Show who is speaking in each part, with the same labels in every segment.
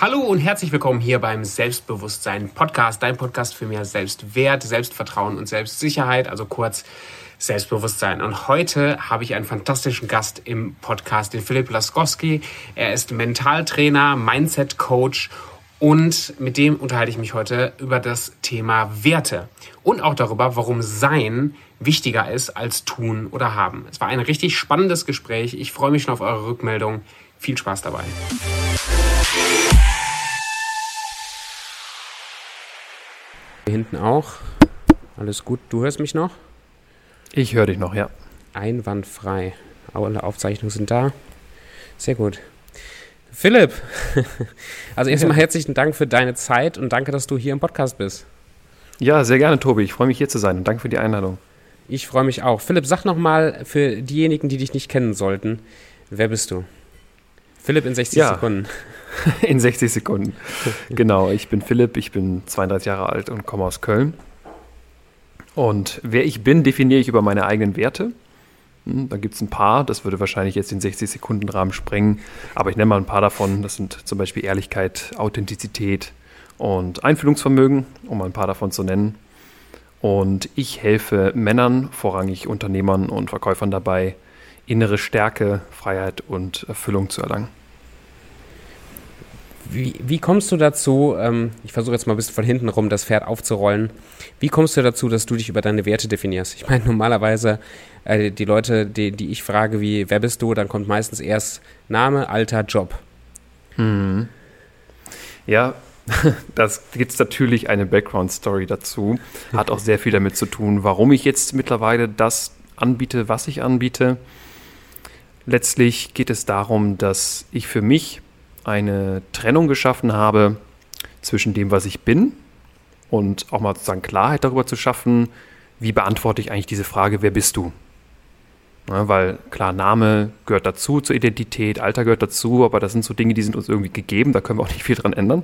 Speaker 1: Hallo und herzlich willkommen hier beim Selbstbewusstsein Podcast, dein Podcast für mehr Selbstwert, Selbstvertrauen und Selbstsicherheit, also kurz Selbstbewusstsein. Und heute habe ich einen fantastischen Gast im Podcast, den Philipp Laskowski. Er ist Mentaltrainer, Mindset Coach und mit dem unterhalte ich mich heute über das Thema Werte und auch darüber, warum Sein wichtiger ist als Tun oder Haben. Es war ein richtig spannendes Gespräch. Ich freue mich schon auf eure Rückmeldung. Viel Spaß dabei. Hier hinten auch. Alles gut. Du hörst mich noch?
Speaker 2: Ich höre dich noch, ja.
Speaker 1: Einwandfrei. Alle Aufzeichnungen sind da. Sehr gut. Philipp, also erstmal herzlichen Dank für deine Zeit und danke, dass du hier im Podcast bist.
Speaker 2: Ja, sehr gerne, Tobi. Ich freue mich hier zu sein und danke für die Einladung.
Speaker 1: Ich freue mich auch. Philipp, sag nochmal für diejenigen, die dich nicht kennen sollten, wer bist du? Philipp in 60 ja. Sekunden.
Speaker 2: In 60 Sekunden. genau, ich bin Philipp, ich bin 32 Jahre alt und komme aus Köln. Und wer ich bin, definiere ich über meine eigenen Werte. Hm, da gibt es ein paar, das würde wahrscheinlich jetzt den 60 Sekunden Rahmen sprengen, aber ich nenne mal ein paar davon. Das sind zum Beispiel Ehrlichkeit, Authentizität und Einfühlungsvermögen, um ein paar davon zu nennen. Und ich helfe Männern, vorrangig Unternehmern und Verkäufern dabei, innere Stärke, Freiheit und Erfüllung zu erlangen.
Speaker 1: Wie, wie kommst du dazu, ähm, ich versuche jetzt mal ein bisschen von hinten rum das Pferd aufzurollen, wie kommst du dazu, dass du dich über deine Werte definierst? Ich meine, normalerweise äh, die Leute, die, die ich frage, wie, wer bist du, dann kommt meistens erst Name, Alter, Job.
Speaker 2: Hm. Ja, das gibt es natürlich eine Background-Story dazu. Hat auch sehr viel damit zu tun, warum ich jetzt mittlerweile das anbiete, was ich anbiete. Letztlich geht es darum, dass ich für mich eine Trennung geschaffen habe zwischen dem, was ich bin und auch mal sozusagen Klarheit darüber zu schaffen, wie beantworte ich eigentlich diese Frage, wer bist du? Ja, weil klar, Name gehört dazu zur Identität, Alter gehört dazu, aber das sind so Dinge, die sind uns irgendwie gegeben, da können wir auch nicht viel dran ändern.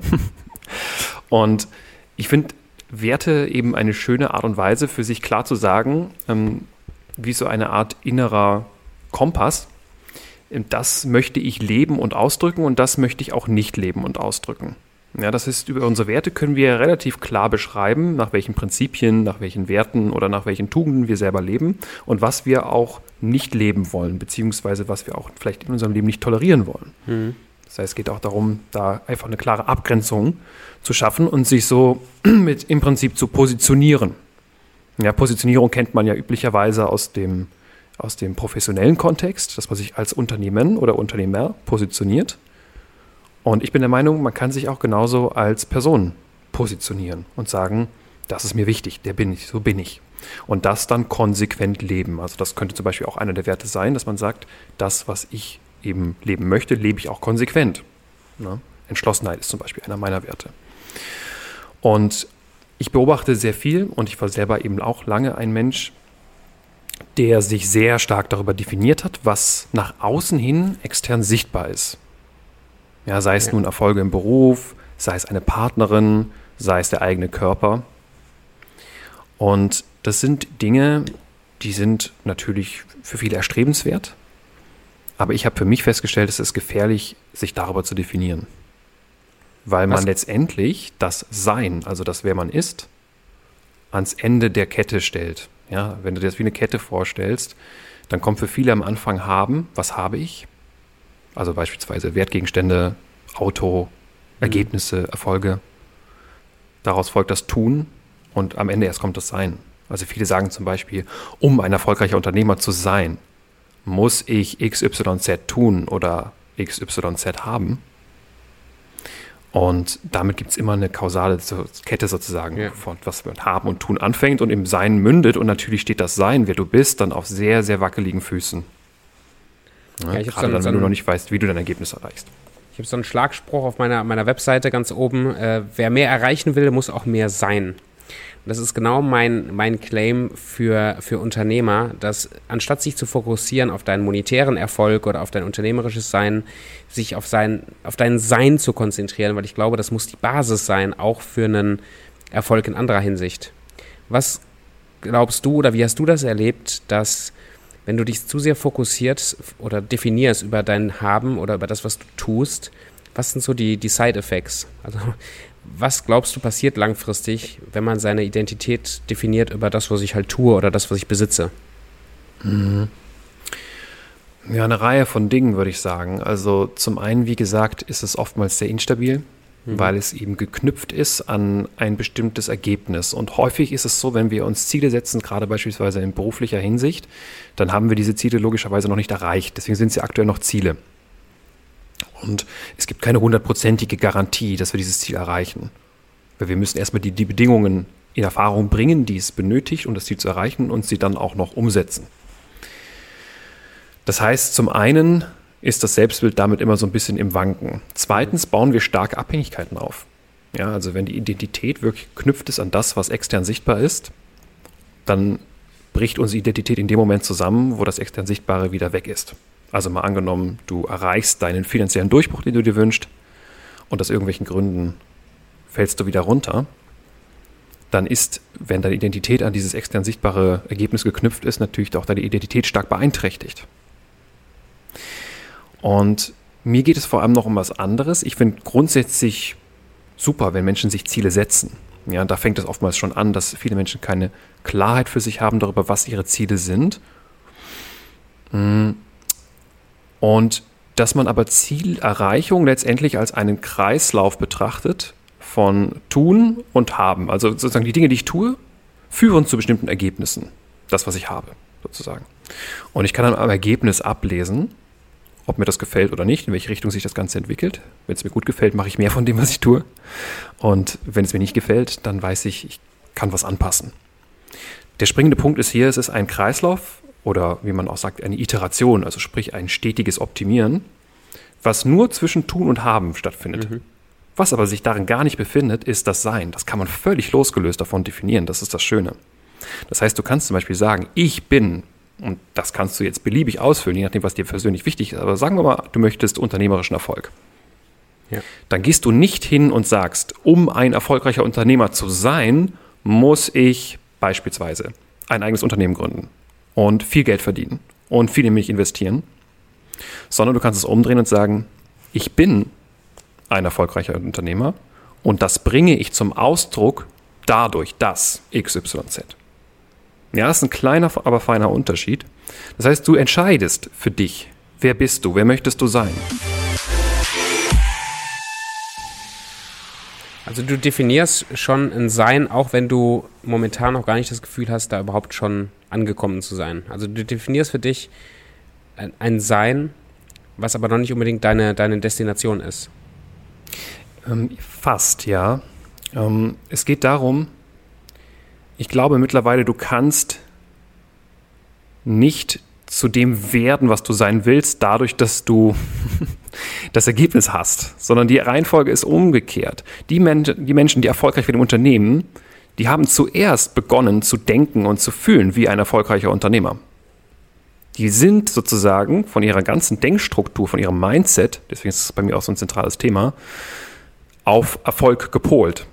Speaker 2: und ich finde Werte eben eine schöne Art und Weise, für sich klar zu sagen, ähm, wie so eine Art innerer Kompass, das möchte ich leben und ausdrücken und das möchte ich auch nicht leben und ausdrücken. Ja, das heißt, über unsere Werte können wir relativ klar beschreiben, nach welchen Prinzipien, nach welchen Werten oder nach welchen Tugenden wir selber leben und was wir auch nicht leben wollen, beziehungsweise was wir auch vielleicht in unserem Leben nicht tolerieren wollen. Mhm. Das heißt, es geht auch darum, da einfach eine klare Abgrenzung zu schaffen und sich so mit im Prinzip zu positionieren. Ja, Positionierung kennt man ja üblicherweise aus dem aus dem professionellen Kontext, dass man sich als Unternehmen oder Unternehmer positioniert. Und ich bin der Meinung, man kann sich auch genauso als Person positionieren und sagen, das ist mir wichtig, der bin ich, so bin ich. Und das dann konsequent leben. Also das könnte zum Beispiel auch einer der Werte sein, dass man sagt, das, was ich eben leben möchte, lebe ich auch konsequent. Ne? Entschlossenheit ist zum Beispiel einer meiner Werte. Und ich beobachte sehr viel und ich war selber eben auch lange ein Mensch, der sich sehr stark darüber definiert hat, was nach außen hin extern sichtbar ist. Ja, sei es nun Erfolge im Beruf, sei es eine Partnerin, sei es der eigene Körper. Und das sind Dinge, die sind natürlich für viele erstrebenswert. Aber ich habe für mich festgestellt, es ist gefährlich, sich darüber zu definieren. Weil man Was? letztendlich das Sein, also das, wer man ist, ans Ende der Kette stellt. Ja, wenn du dir das wie eine Kette vorstellst, dann kommt für viele am Anfang haben, was habe ich? Also beispielsweise Wertgegenstände, Auto, mhm. Ergebnisse, Erfolge. Daraus folgt das Tun und am Ende erst kommt das Sein. Also viele sagen zum Beispiel, um ein erfolgreicher Unternehmer zu sein, muss ich XYZ tun oder XYZ haben. Und damit gibt es immer eine kausale Kette sozusagen, ja. von was mit Haben und Tun anfängt und im Sein mündet. Und natürlich steht das Sein, wer du bist, dann auf sehr, sehr wackeligen Füßen. Ja, ja, gerade dann, wenn du noch nicht weißt, wie du dein Ergebnis erreichst.
Speaker 1: Ich habe so einen Schlagspruch auf meiner, meiner Webseite ganz oben. Äh, wer mehr erreichen will, muss auch mehr sein. Das ist genau mein, mein Claim für, für Unternehmer, dass anstatt sich zu fokussieren auf deinen monetären Erfolg oder auf dein unternehmerisches Sein, sich auf, sein, auf dein Sein zu konzentrieren, weil ich glaube, das muss die Basis sein, auch für einen Erfolg in anderer Hinsicht. Was glaubst du oder wie hast du das erlebt, dass wenn du dich zu sehr fokussierst oder definierst über dein Haben oder über das, was du tust, was sind so die, die Side-Effects? Also, was glaubst du passiert langfristig, wenn man seine Identität definiert über das, was ich halt tue oder das, was ich besitze?
Speaker 2: Mhm. Ja, eine Reihe von Dingen, würde ich sagen. Also zum einen, wie gesagt, ist es oftmals sehr instabil, mhm. weil es eben geknüpft ist an ein bestimmtes Ergebnis. Und häufig ist es so, wenn wir uns Ziele setzen, gerade beispielsweise in beruflicher Hinsicht, dann haben wir diese Ziele logischerweise noch nicht erreicht. Deswegen sind sie aktuell noch Ziele. Und es gibt keine hundertprozentige Garantie, dass wir dieses Ziel erreichen. Weil wir müssen erstmal die, die Bedingungen in Erfahrung bringen, die es benötigt, um das Ziel zu erreichen und sie dann auch noch umsetzen. Das heißt, zum einen ist das Selbstbild damit immer so ein bisschen im Wanken. Zweitens bauen wir starke Abhängigkeiten auf. Ja, also wenn die Identität wirklich knüpft ist an das, was extern sichtbar ist, dann bricht unsere Identität in dem Moment zusammen, wo das extern Sichtbare wieder weg ist. Also mal angenommen, du erreichst deinen finanziellen Durchbruch, den du dir wünschst, und aus irgendwelchen Gründen fällst du wieder runter, dann ist, wenn deine Identität an dieses extern sichtbare Ergebnis geknüpft ist, natürlich auch deine Identität stark beeinträchtigt. Und mir geht es vor allem noch um was anderes. Ich finde grundsätzlich super, wenn Menschen sich Ziele setzen. Ja, da fängt es oftmals schon an, dass viele Menschen keine Klarheit für sich haben darüber, was ihre Ziele sind. Hm. Und dass man aber Zielerreichung letztendlich als einen Kreislauf betrachtet von Tun und Haben. Also sozusagen die Dinge, die ich tue, führen zu bestimmten Ergebnissen. Das, was ich habe, sozusagen. Und ich kann dann am Ergebnis ablesen, ob mir das gefällt oder nicht, in welche Richtung sich das Ganze entwickelt. Wenn es mir gut gefällt, mache ich mehr von dem, was ich tue. Und wenn es mir nicht gefällt, dann weiß ich, ich kann was anpassen. Der springende Punkt ist hier, es ist ein Kreislauf oder wie man auch sagt, eine Iteration, also sprich ein stetiges Optimieren, was nur zwischen Tun und Haben stattfindet. Mhm. Was aber sich darin gar nicht befindet, ist das Sein. Das kann man völlig losgelöst davon definieren. Das ist das Schöne. Das heißt, du kannst zum Beispiel sagen, ich bin, und das kannst du jetzt beliebig ausfüllen, je nachdem, was dir persönlich wichtig ist, aber sagen wir mal, du möchtest unternehmerischen Erfolg. Ja. Dann gehst du nicht hin und sagst, um ein erfolgreicher Unternehmer zu sein, muss ich beispielsweise ein eigenes Unternehmen gründen und viel Geld verdienen und viel in mich investieren, sondern du kannst es umdrehen und sagen, ich bin ein erfolgreicher Unternehmer und das bringe ich zum Ausdruck dadurch, dass XYZ. Ja, das ist ein kleiner, aber feiner Unterschied. Das heißt, du entscheidest für dich, wer bist du, wer möchtest du sein.
Speaker 1: Also du definierst schon ein Sein, auch wenn du momentan noch gar nicht das Gefühl hast, da überhaupt schon angekommen zu sein. Also du definierst für dich ein Sein, was aber noch nicht unbedingt deine, deine Destination ist.
Speaker 2: Ähm, fast, ja. Ähm, es geht darum, ich glaube mittlerweile, du kannst nicht zu dem werden, was du sein willst, dadurch, dass du das Ergebnis hast, sondern die Reihenfolge ist umgekehrt. Die, Men die Menschen, die erfolgreich werden im Unternehmen, die haben zuerst begonnen zu denken und zu fühlen wie ein erfolgreicher Unternehmer. Die sind sozusagen von ihrer ganzen Denkstruktur, von ihrem Mindset, deswegen ist es bei mir auch so ein zentrales Thema, auf Erfolg gepolt.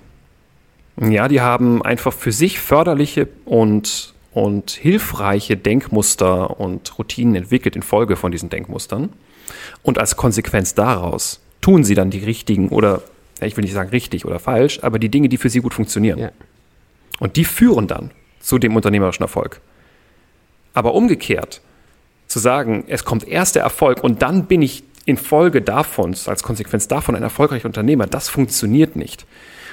Speaker 2: Ja, die haben einfach für sich förderliche und, und hilfreiche Denkmuster und Routinen entwickelt infolge von diesen Denkmustern. Und als Konsequenz daraus tun sie dann die richtigen oder, ich will nicht sagen richtig oder falsch, aber die Dinge, die für sie gut funktionieren. Ja. Und die führen dann zu dem unternehmerischen Erfolg. Aber umgekehrt, zu sagen, es kommt erst der Erfolg und dann bin ich in Folge davon, als Konsequenz davon ein erfolgreicher Unternehmer, das funktioniert nicht.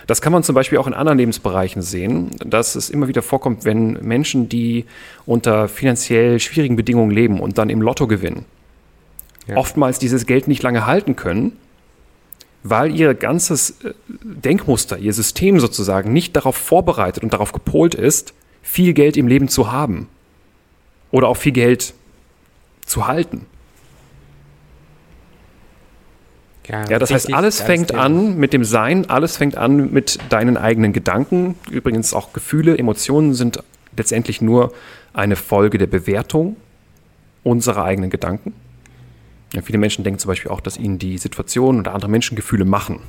Speaker 2: Das kann man zum Beispiel auch in anderen Lebensbereichen sehen, dass es immer wieder vorkommt, wenn Menschen, die unter finanziell schwierigen Bedingungen leben und dann im Lotto gewinnen, ja. oftmals dieses Geld nicht lange halten können, weil ihr ganzes äh, Denkmuster, ihr System sozusagen nicht darauf vorbereitet und darauf gepolt ist, viel Geld im Leben zu haben oder auch viel Geld zu halten. Ja, ja, das heißt, alles fängt an mit dem Sein, alles fängt an mit deinen eigenen Gedanken. Übrigens auch Gefühle, Emotionen sind letztendlich nur eine Folge der Bewertung unserer eigenen Gedanken. Ja, viele Menschen denken zum Beispiel auch, dass ihnen die Situation oder andere Menschen Gefühle machen.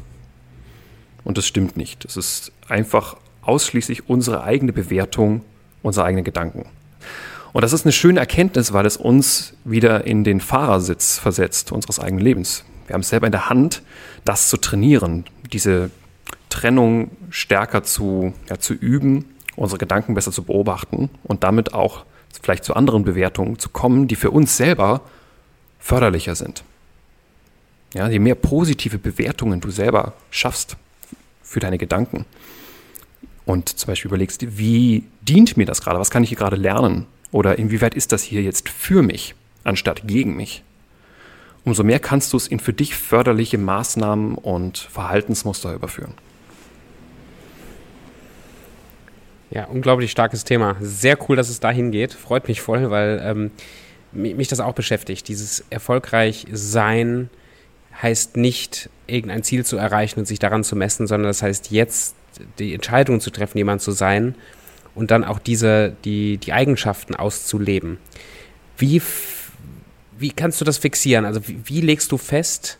Speaker 2: Und das stimmt nicht. Es ist einfach ausschließlich unsere eigene Bewertung unserer eigenen Gedanken. Und das ist eine schöne Erkenntnis, weil es uns wieder in den Fahrersitz versetzt unseres eigenen Lebens. Wir haben es selber in der Hand, das zu trainieren, diese Trennung stärker zu, ja, zu üben, unsere Gedanken besser zu beobachten und damit auch vielleicht zu anderen Bewertungen zu kommen, die für uns selber förderlicher sind. Ja, je mehr positive Bewertungen du selber schaffst für deine Gedanken und zum Beispiel überlegst, wie dient mir das gerade, was kann ich hier gerade lernen oder inwieweit ist das hier jetzt für mich anstatt gegen mich, umso mehr kannst du es in für dich förderliche Maßnahmen und Verhaltensmuster überführen.
Speaker 1: Ja, unglaublich starkes Thema. Sehr cool, dass es dahin geht. Freut mich voll, weil ähm, mich das auch beschäftigt. Dieses erfolgreich sein heißt nicht, irgendein Ziel zu erreichen und sich daran zu messen, sondern das heißt jetzt die Entscheidung zu treffen, jemand zu sein und dann auch diese, die, die Eigenschaften auszuleben. Wie, wie kannst du das fixieren? Also wie, wie legst du fest,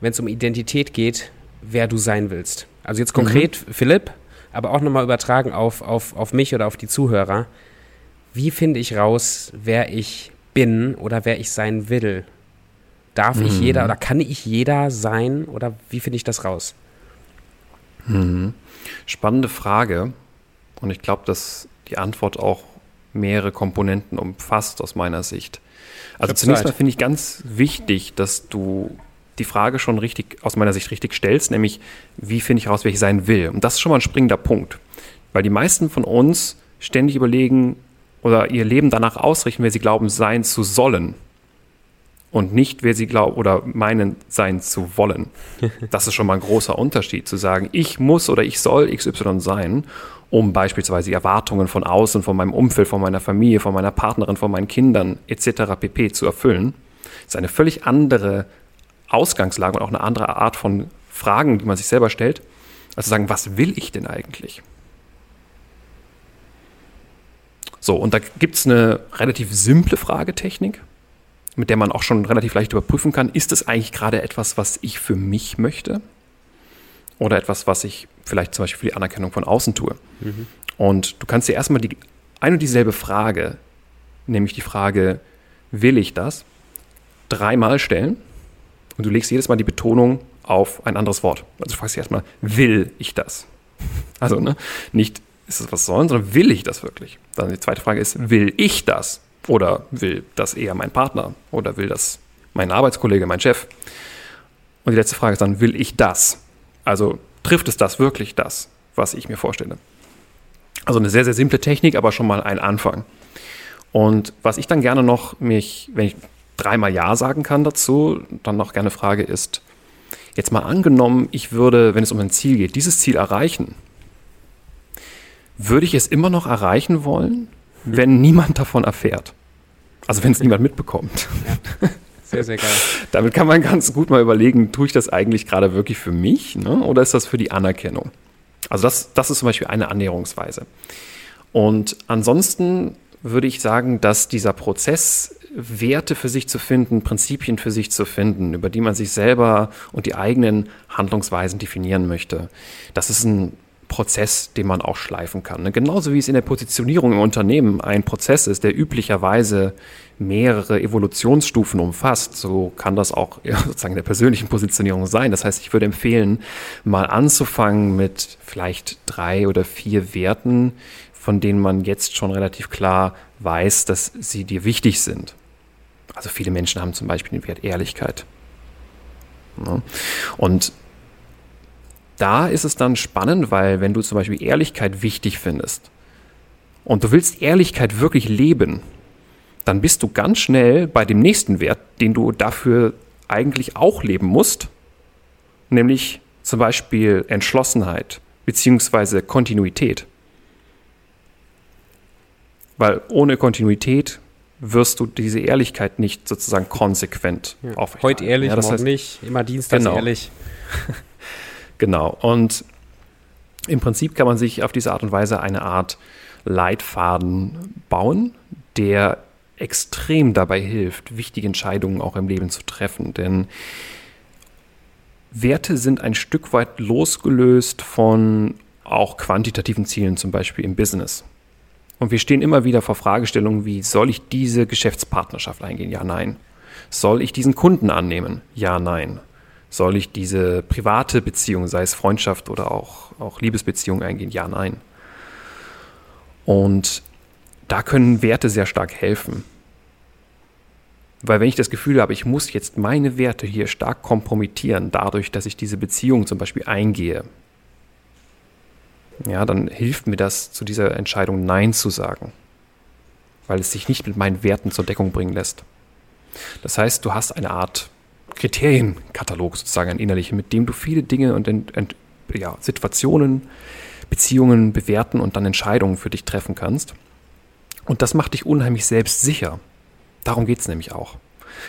Speaker 1: wenn es um Identität geht, wer du sein willst? Also jetzt konkret mhm. Philipp, aber auch nochmal übertragen auf, auf, auf mich oder auf die Zuhörer. Wie finde ich raus, wer ich bin oder wer ich sein will? Darf mhm. ich jeder oder kann ich jeder sein oder wie finde ich das raus?
Speaker 2: Mhm. Spannende Frage. Und ich glaube, dass die Antwort auch mehrere Komponenten umfasst aus meiner Sicht. Also zunächst mal finde ich ganz wichtig, dass du die Frage schon richtig, aus meiner Sicht richtig stellst, nämlich wie finde ich heraus, wer ich sein will? Und das ist schon mal ein springender Punkt. Weil die meisten von uns ständig überlegen oder ihr Leben danach ausrichten, wer sie glauben sein zu sollen. Und nicht, wer sie glauben oder meinen sein zu wollen. Das ist schon mal ein großer Unterschied, zu sagen, ich muss oder ich soll XY sein, um beispielsweise die Erwartungen von außen, von meinem Umfeld, von meiner Familie, von meiner Partnerin, von meinen Kindern etc. pp. zu erfüllen. Das ist eine völlig andere Ausgangslage und auch eine andere Art von Fragen, die man sich selber stellt, als zu sagen, was will ich denn eigentlich? So, und da gibt es eine relativ simple Fragetechnik, mit der man auch schon relativ leicht überprüfen kann, ist es eigentlich gerade etwas, was ich für mich möchte? Oder etwas, was ich vielleicht zum Beispiel für die Anerkennung von außen tue? Mhm. Und du kannst dir erstmal die ein und dieselbe Frage, nämlich die Frage, will ich das, dreimal stellen und du legst jedes Mal die Betonung auf ein anderes Wort. Also du fragst dich erstmal, will ich das? Also ne, nicht, ist es was sollen, sondern will ich das wirklich? Dann die zweite Frage ist, will ich das? Oder will das eher mein Partner? Oder will das mein Arbeitskollege, mein Chef? Und die letzte Frage ist dann, will ich das? Also trifft es das wirklich das, was ich mir vorstelle? Also eine sehr, sehr simple Technik, aber schon mal ein Anfang. Und was ich dann gerne noch mich, wenn ich dreimal Ja sagen kann dazu, dann noch gerne frage ist, jetzt mal angenommen, ich würde, wenn es um ein Ziel geht, dieses Ziel erreichen, würde ich es immer noch erreichen wollen, wenn niemand davon erfährt? Also wenn es niemand mitbekommt. Ja.
Speaker 1: Sehr, sehr geil.
Speaker 2: Damit kann man ganz gut mal überlegen, tue ich das eigentlich gerade wirklich für mich ne? oder ist das für die Anerkennung? Also das, das ist zum Beispiel eine Annäherungsweise. Und ansonsten würde ich sagen, dass dieser Prozess Werte für sich zu finden, Prinzipien für sich zu finden, über die man sich selber und die eigenen Handlungsweisen definieren möchte. Das ist ein Prozess, den man auch schleifen kann. Ne? Genauso wie es in der Positionierung im Unternehmen ein Prozess ist, der üblicherweise mehrere Evolutionsstufen umfasst, so kann das auch sozusagen der persönlichen Positionierung sein. Das heißt, ich würde empfehlen, mal anzufangen mit vielleicht drei oder vier Werten, von denen man jetzt schon relativ klar weiß, dass sie dir wichtig sind. Also viele Menschen haben zum Beispiel den Wert Ehrlichkeit. Und da ist es dann spannend, weil wenn du zum Beispiel Ehrlichkeit wichtig findest und du willst Ehrlichkeit wirklich leben, dann bist du ganz schnell bei dem nächsten Wert, den du dafür eigentlich auch leben musst, nämlich zum Beispiel Entschlossenheit bzw. Kontinuität. Weil ohne Kontinuität wirst du diese Ehrlichkeit nicht sozusagen konsequent
Speaker 1: ja. aufrechterhalten. Heute ehrlich, ja, das morgen heißt, nicht, immer Dienstag genau. ehrlich.
Speaker 2: genau. Und im Prinzip kann man sich auf diese Art und Weise eine Art Leitfaden bauen, der extrem dabei hilft, wichtige Entscheidungen auch im Leben zu treffen. Denn Werte sind ein Stück weit losgelöst von auch quantitativen Zielen, zum Beispiel im Business. Und wir stehen immer wieder vor Fragestellungen wie, soll ich diese Geschäftspartnerschaft eingehen? Ja, nein. Soll ich diesen Kunden annehmen? Ja, nein. Soll ich diese private Beziehung, sei es Freundschaft oder auch, auch Liebesbeziehung eingehen? Ja, nein. Und da können Werte sehr stark helfen. Weil wenn ich das Gefühl habe, ich muss jetzt meine Werte hier stark kompromittieren, dadurch, dass ich diese Beziehung zum Beispiel eingehe, ja, dann hilft mir das zu dieser Entscheidung Nein zu sagen, weil es sich nicht mit meinen Werten zur Deckung bringen lässt. Das heißt, du hast eine Art Kriterienkatalog sozusagen, ein innerlichen, mit dem du viele Dinge und ja, Situationen, Beziehungen bewerten und dann Entscheidungen für dich treffen kannst. Und das macht dich unheimlich selbstsicher. Darum geht es nämlich auch.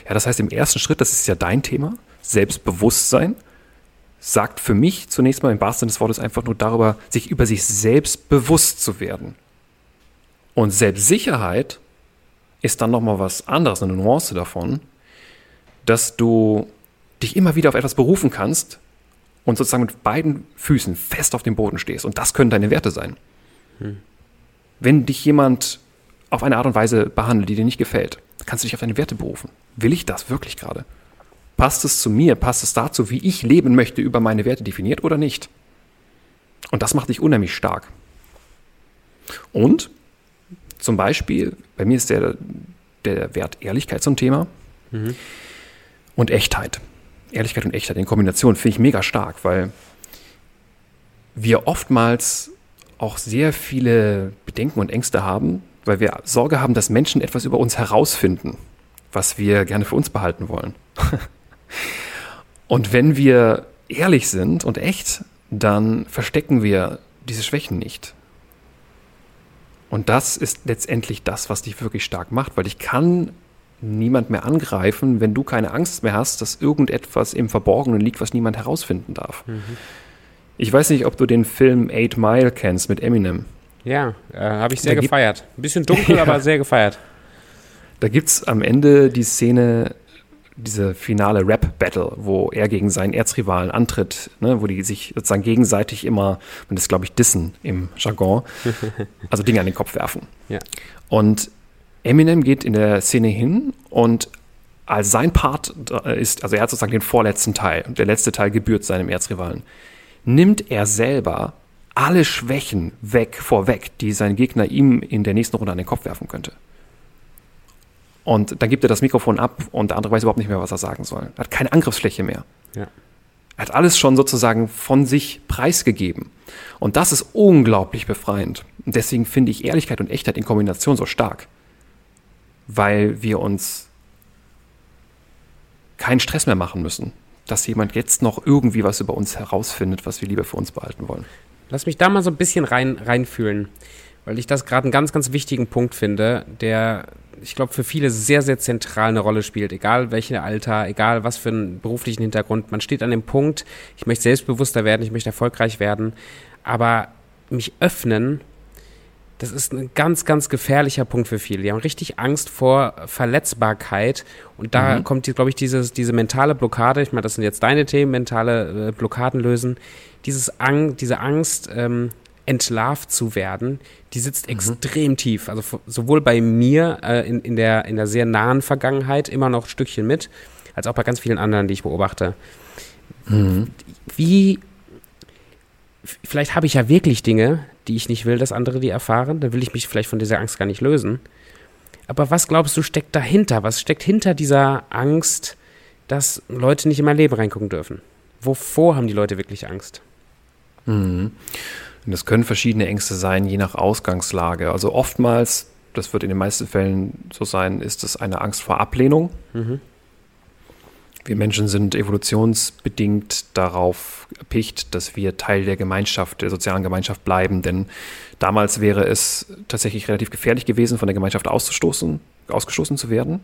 Speaker 2: Ja, das heißt, im ersten Schritt, das ist ja dein Thema, Selbstbewusstsein, sagt für mich zunächst mal im wahrsten Sinne des Wortes einfach nur darüber, sich über sich selbst bewusst zu werden. Und Selbstsicherheit ist dann nochmal was anderes, eine Nuance davon, dass du dich immer wieder auf etwas berufen kannst und sozusagen mit beiden Füßen fest auf dem Boden stehst. Und das können deine Werte sein. Hm. Wenn dich jemand auf eine Art und Weise behandelt, die dir nicht gefällt, kannst du dich auf deine Werte berufen. Will ich das wirklich gerade? Passt es zu mir? Passt es dazu, wie ich leben möchte, über meine Werte definiert oder nicht? Und das macht dich unheimlich stark. Und zum Beispiel, bei mir ist der, der Wert Ehrlichkeit zum Thema mhm. Und Echtheit. Ehrlichkeit und Echtheit in Kombination finde ich mega stark, weil wir oftmals auch sehr viele Bedenken und Ängste haben, weil wir Sorge haben, dass Menschen etwas über uns herausfinden, was wir gerne für uns behalten wollen. und wenn wir ehrlich sind und echt, dann verstecken wir diese Schwächen nicht. Und das ist letztendlich das, was dich wirklich stark macht, weil ich kann niemand mehr angreifen, wenn du keine Angst mehr hast, dass irgendetwas im Verborgenen liegt, was niemand herausfinden darf. Mhm. Ich weiß nicht, ob du den Film Eight Mile kennst mit Eminem.
Speaker 1: Ja, äh, habe ich sehr da gefeiert. Ein bisschen dunkel, ja. aber sehr gefeiert.
Speaker 2: Da gibt es am Ende die Szene, diese finale Rap-Battle, wo er gegen seinen Erzrivalen antritt, ne, wo die sich sozusagen gegenseitig immer, und das glaube ich dissen im Jargon, also Dinge an den Kopf werfen. Ja. Und Eminem geht in der Szene hin und als sein Part ist, also er hat sozusagen den vorletzten Teil und der letzte Teil gebührt seinem Erzrivalen, nimmt er selber alle Schwächen weg, vorweg, die sein Gegner ihm in der nächsten Runde an den Kopf werfen könnte. Und dann gibt er das Mikrofon ab und der andere weiß überhaupt nicht mehr, was er sagen soll. Er hat keine Angriffsfläche mehr. Ja. Er hat alles schon sozusagen von sich preisgegeben. Und das ist unglaublich befreiend. Und deswegen finde ich Ehrlichkeit und Echtheit in Kombination so stark. Weil wir uns keinen Stress mehr machen müssen, dass jemand jetzt noch irgendwie was über uns herausfindet, was wir lieber für uns behalten wollen.
Speaker 1: Lass mich da mal so ein bisschen rein, reinfühlen, weil ich das gerade einen ganz, ganz wichtigen Punkt finde, der, ich glaube, für viele sehr, sehr zentral eine Rolle spielt. Egal welches Alter, egal was für einen beruflichen Hintergrund. Man steht an dem Punkt, ich möchte selbstbewusster werden, ich möchte erfolgreich werden, aber mich öffnen das ist ein ganz, ganz gefährlicher Punkt für viele. Die haben richtig Angst vor Verletzbarkeit. Und da mhm. kommt, glaube ich, dieses, diese mentale Blockade. Ich meine, das sind jetzt deine Themen, mentale äh, Blockaden lösen. Dieses Ang diese Angst, ähm, entlarvt zu werden, die sitzt mhm. extrem tief. Also sowohl bei mir äh, in, in, der, in der sehr nahen Vergangenheit immer noch ein Stückchen mit, als auch bei ganz vielen anderen, die ich beobachte. Mhm. Wie, vielleicht habe ich ja wirklich Dinge, die ich nicht will, dass andere die erfahren. Dann will ich mich vielleicht von dieser Angst gar nicht lösen. Aber was glaubst du steckt dahinter? Was steckt hinter dieser Angst, dass Leute nicht in mein Leben reingucken dürfen? Wovor haben die Leute wirklich Angst?
Speaker 2: Mhm. Das können verschiedene Ängste sein, je nach Ausgangslage. Also oftmals, das wird in den meisten Fällen so sein, ist es eine Angst vor Ablehnung. Mhm. Wir Menschen sind evolutionsbedingt darauf erpicht, dass wir Teil der Gemeinschaft, der sozialen Gemeinschaft bleiben, denn damals wäre es tatsächlich relativ gefährlich gewesen, von der Gemeinschaft auszustoßen, ausgestoßen zu werden.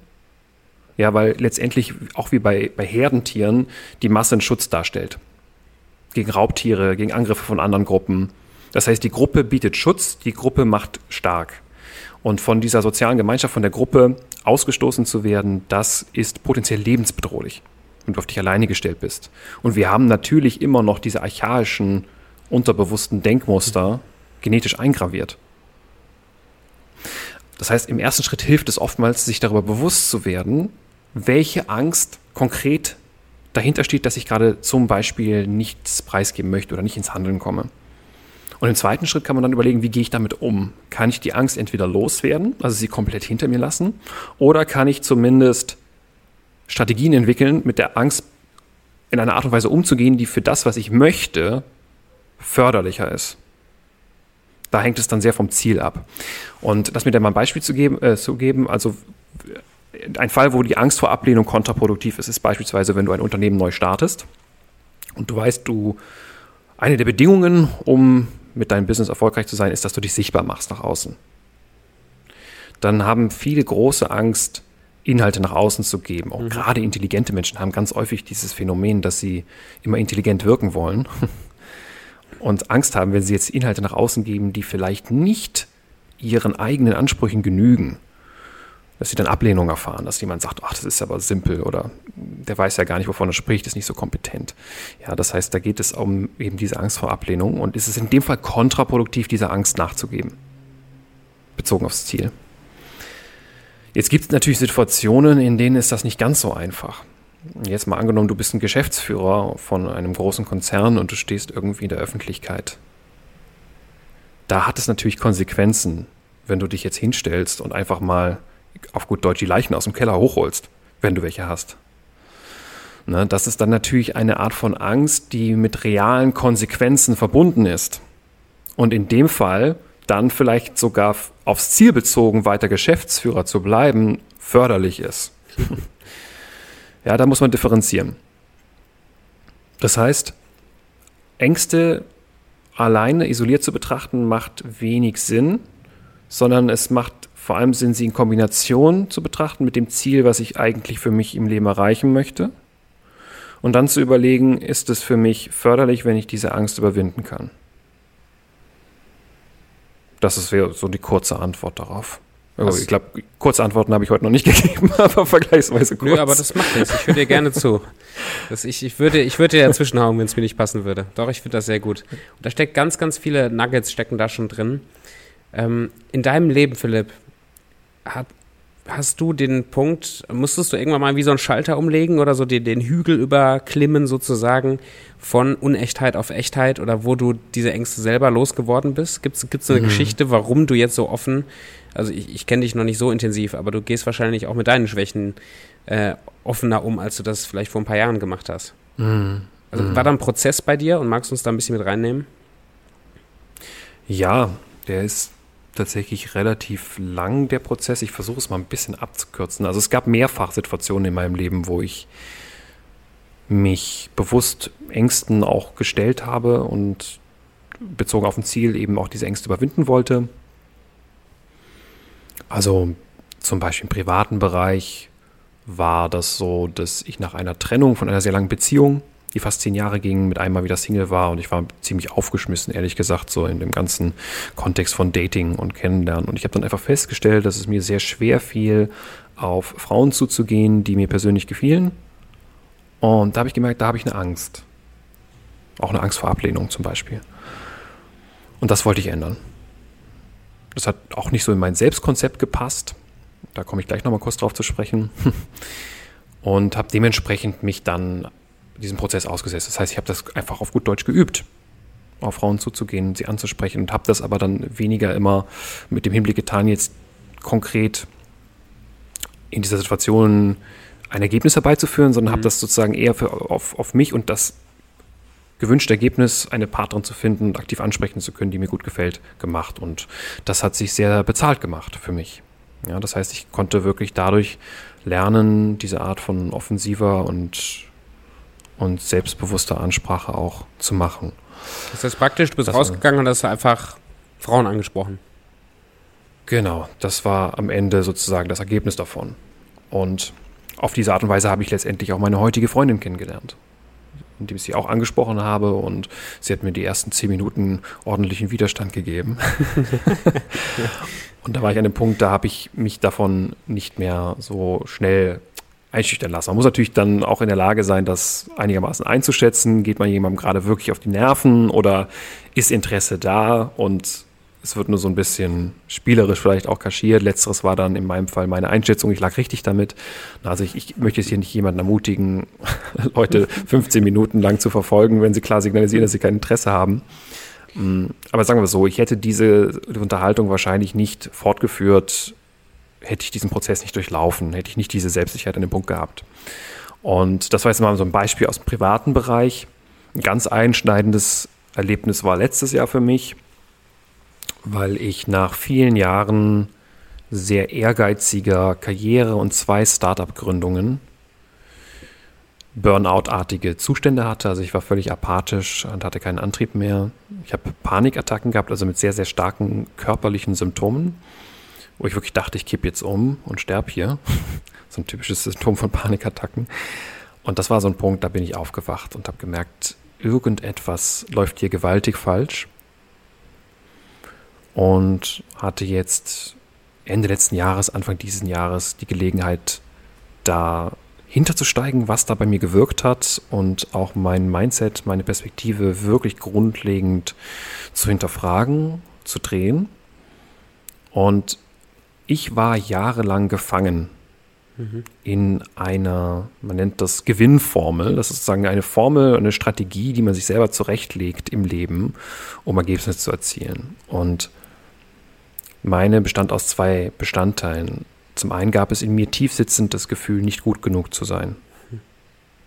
Speaker 2: Ja, weil letztendlich, auch wie bei, bei Herdentieren, die Masse einen Schutz darstellt. Gegen Raubtiere, gegen Angriffe von anderen Gruppen. Das heißt, die Gruppe bietet Schutz, die Gruppe macht stark. Und von dieser sozialen Gemeinschaft, von der Gruppe ausgestoßen zu werden, das ist potenziell lebensbedrohlich, wenn du auf dich alleine gestellt bist. Und wir haben natürlich immer noch diese archaischen, unterbewussten Denkmuster genetisch eingraviert. Das heißt, im ersten Schritt hilft es oftmals, sich darüber bewusst zu werden, welche Angst konkret dahinter steht, dass ich gerade zum Beispiel nichts preisgeben möchte oder nicht ins Handeln komme. Und im zweiten Schritt kann man dann überlegen, wie gehe ich damit um? Kann ich die Angst entweder loswerden, also sie komplett hinter mir lassen, oder kann ich zumindest Strategien entwickeln, mit der Angst in einer Art und Weise umzugehen, die für das, was ich möchte, förderlicher ist. Da hängt es dann sehr vom Ziel ab. Und das mir dann mal ein Beispiel zu geben, äh, zu geben also ein Fall, wo die Angst vor Ablehnung kontraproduktiv ist, ist beispielsweise, wenn du ein Unternehmen neu startest und du weißt, du eine der Bedingungen, um mit deinem Business erfolgreich zu sein, ist, dass du dich sichtbar machst nach außen. Dann haben viele große Angst, Inhalte nach außen zu geben. Auch mhm. gerade intelligente Menschen haben ganz häufig dieses Phänomen, dass sie immer intelligent wirken wollen und Angst haben, wenn sie jetzt Inhalte nach außen geben, die vielleicht nicht ihren eigenen Ansprüchen genügen dass sie dann Ablehnung erfahren, dass jemand sagt, ach, das ist aber simpel oder der weiß ja gar nicht, wovon er spricht, ist nicht so kompetent. Ja, das heißt, da geht es um eben diese Angst vor Ablehnung und ist es in dem Fall kontraproduktiv, dieser Angst nachzugeben, bezogen aufs Ziel. Jetzt gibt es natürlich Situationen, in denen ist das nicht ganz so einfach. Jetzt mal angenommen, du bist ein Geschäftsführer von einem großen Konzern und du stehst irgendwie in der Öffentlichkeit. Da hat es natürlich Konsequenzen, wenn du dich jetzt hinstellst und einfach mal auf gut Deutsch die Leichen aus dem Keller hochholst, wenn du welche hast. Ne, das ist dann natürlich eine Art von Angst, die mit realen Konsequenzen verbunden ist. Und in dem Fall dann vielleicht sogar aufs Ziel bezogen weiter Geschäftsführer zu bleiben, förderlich ist. ja, da muss man differenzieren. Das heißt, Ängste alleine isoliert zu betrachten macht wenig Sinn, sondern es macht vor allem sind sie in Kombination zu betrachten mit dem Ziel, was ich eigentlich für mich im Leben erreichen möchte. Und dann zu überlegen, ist es für mich förderlich, wenn ich diese Angst überwinden kann? Das ist so die kurze Antwort darauf. Also ich glaube, kurze Antworten habe ich heute noch nicht gegeben, aber vergleichsweise kurz.
Speaker 1: Nö, aber das macht nichts. Ich höre dir gerne zu. Das ich, ich, würde, ich würde dir dazwischenhauen, wenn es mir nicht passen würde. Doch, ich finde das sehr gut. Und da steckt ganz, ganz viele Nuggets stecken da schon drin. Ähm, in deinem Leben, Philipp, hat, hast du den Punkt, musstest du irgendwann mal wie so einen Schalter umlegen oder so den, den Hügel überklimmen sozusagen von Unechtheit auf Echtheit oder wo du diese Ängste selber losgeworden bist? Gibt es eine mhm. Geschichte, warum du jetzt so offen, also ich, ich kenne dich noch nicht so intensiv, aber du gehst wahrscheinlich auch mit deinen Schwächen äh, offener um, als du das vielleicht vor ein paar Jahren gemacht hast. Mhm. Also mhm. war da ein Prozess bei dir und magst du uns da ein bisschen mit reinnehmen?
Speaker 2: Ja, der ist tatsächlich relativ lang, der Prozess. Ich versuche es mal ein bisschen abzukürzen. Also es gab mehrfach Situationen in meinem Leben, wo ich mich bewusst Ängsten auch gestellt habe und bezogen auf ein Ziel eben auch diese Ängste überwinden wollte. Also zum Beispiel im privaten Bereich war das so, dass ich nach einer Trennung von einer sehr langen Beziehung die fast zehn Jahre ging, mit einmal wieder Single war und ich war ziemlich aufgeschmissen, ehrlich gesagt, so in dem ganzen Kontext von Dating und Kennenlernen. Und ich habe dann einfach festgestellt, dass es mir sehr schwer fiel, auf Frauen zuzugehen, die mir persönlich gefielen. Und da habe ich gemerkt, da habe ich eine Angst. Auch eine Angst vor Ablehnung zum Beispiel. Und das wollte ich ändern. Das hat auch nicht so in mein Selbstkonzept gepasst. Da komme ich gleich nochmal kurz drauf zu sprechen. Und habe dementsprechend mich dann diesem Prozess ausgesetzt. Das heißt, ich habe das einfach auf gut Deutsch geübt, auf Frauen zuzugehen, sie anzusprechen und habe das aber dann weniger immer mit dem Hinblick getan, jetzt konkret in dieser Situation ein Ergebnis herbeizuführen, sondern mhm. habe das sozusagen eher für, auf, auf mich und das gewünschte Ergebnis, eine Partnerin zu finden und aktiv ansprechen zu können, die mir gut gefällt, gemacht. Und das hat sich sehr bezahlt gemacht für mich. Ja, das heißt, ich konnte wirklich dadurch lernen, diese Art von offensiver und und selbstbewusster Ansprache auch zu machen.
Speaker 1: Das heißt praktisch, du bist das rausgegangen und hast einfach Frauen angesprochen.
Speaker 2: Genau, das war am Ende sozusagen das Ergebnis davon. Und auf diese Art und Weise habe ich letztendlich auch meine heutige Freundin kennengelernt, indem ich sie auch angesprochen habe und sie hat mir die ersten zehn Minuten ordentlichen Widerstand gegeben. und da war ich an dem Punkt, da habe ich mich davon nicht mehr so schnell einschüchtern lassen. Man muss natürlich dann auch in der Lage sein, das einigermaßen einzuschätzen. Geht man jemandem gerade wirklich auf die Nerven oder ist Interesse da und es wird nur so ein bisschen spielerisch vielleicht auch kaschiert. Letzteres war dann in meinem Fall meine Einschätzung. Ich lag richtig damit. Also ich, ich möchte jetzt hier nicht jemanden ermutigen, Leute 15 Minuten lang zu verfolgen, wenn sie klar signalisieren, dass sie kein Interesse haben. Mm, aber sagen wir so, ich hätte diese Unterhaltung wahrscheinlich nicht fortgeführt, hätte ich diesen Prozess nicht durchlaufen, hätte ich nicht diese Selbstsicherheit an dem Punkt gehabt. Und das war jetzt mal so ein Beispiel aus dem privaten Bereich. Ein ganz einschneidendes Erlebnis war letztes Jahr für mich, weil ich nach vielen Jahren sehr ehrgeiziger Karriere und zwei Startup-Gründungen Burnout-artige Zustände hatte. Also ich war völlig apathisch und hatte keinen Antrieb mehr. Ich habe Panikattacken gehabt, also mit sehr, sehr starken körperlichen Symptomen, wo ich wirklich dachte, ich kippe jetzt um und sterbe hier. so ein typisches Symptom von Panikattacken. Und das war so ein Punkt, da bin ich aufgewacht und habe gemerkt, irgendetwas läuft hier gewaltig falsch. Und hatte jetzt Ende letzten Jahres, Anfang dieses Jahres die Gelegenheit, da hinterzusteigen, was da bei mir gewirkt hat und auch mein Mindset, meine Perspektive wirklich grundlegend zu hinterfragen, zu drehen. Und ich war jahrelang gefangen mhm. in einer, man nennt das Gewinnformel. Das ist sozusagen eine Formel, eine Strategie, die man sich selber zurechtlegt im Leben, um Ergebnisse zu erzielen. Und meine bestand aus zwei Bestandteilen. Zum einen gab es in mir tief sitzend das Gefühl, nicht gut genug zu sein.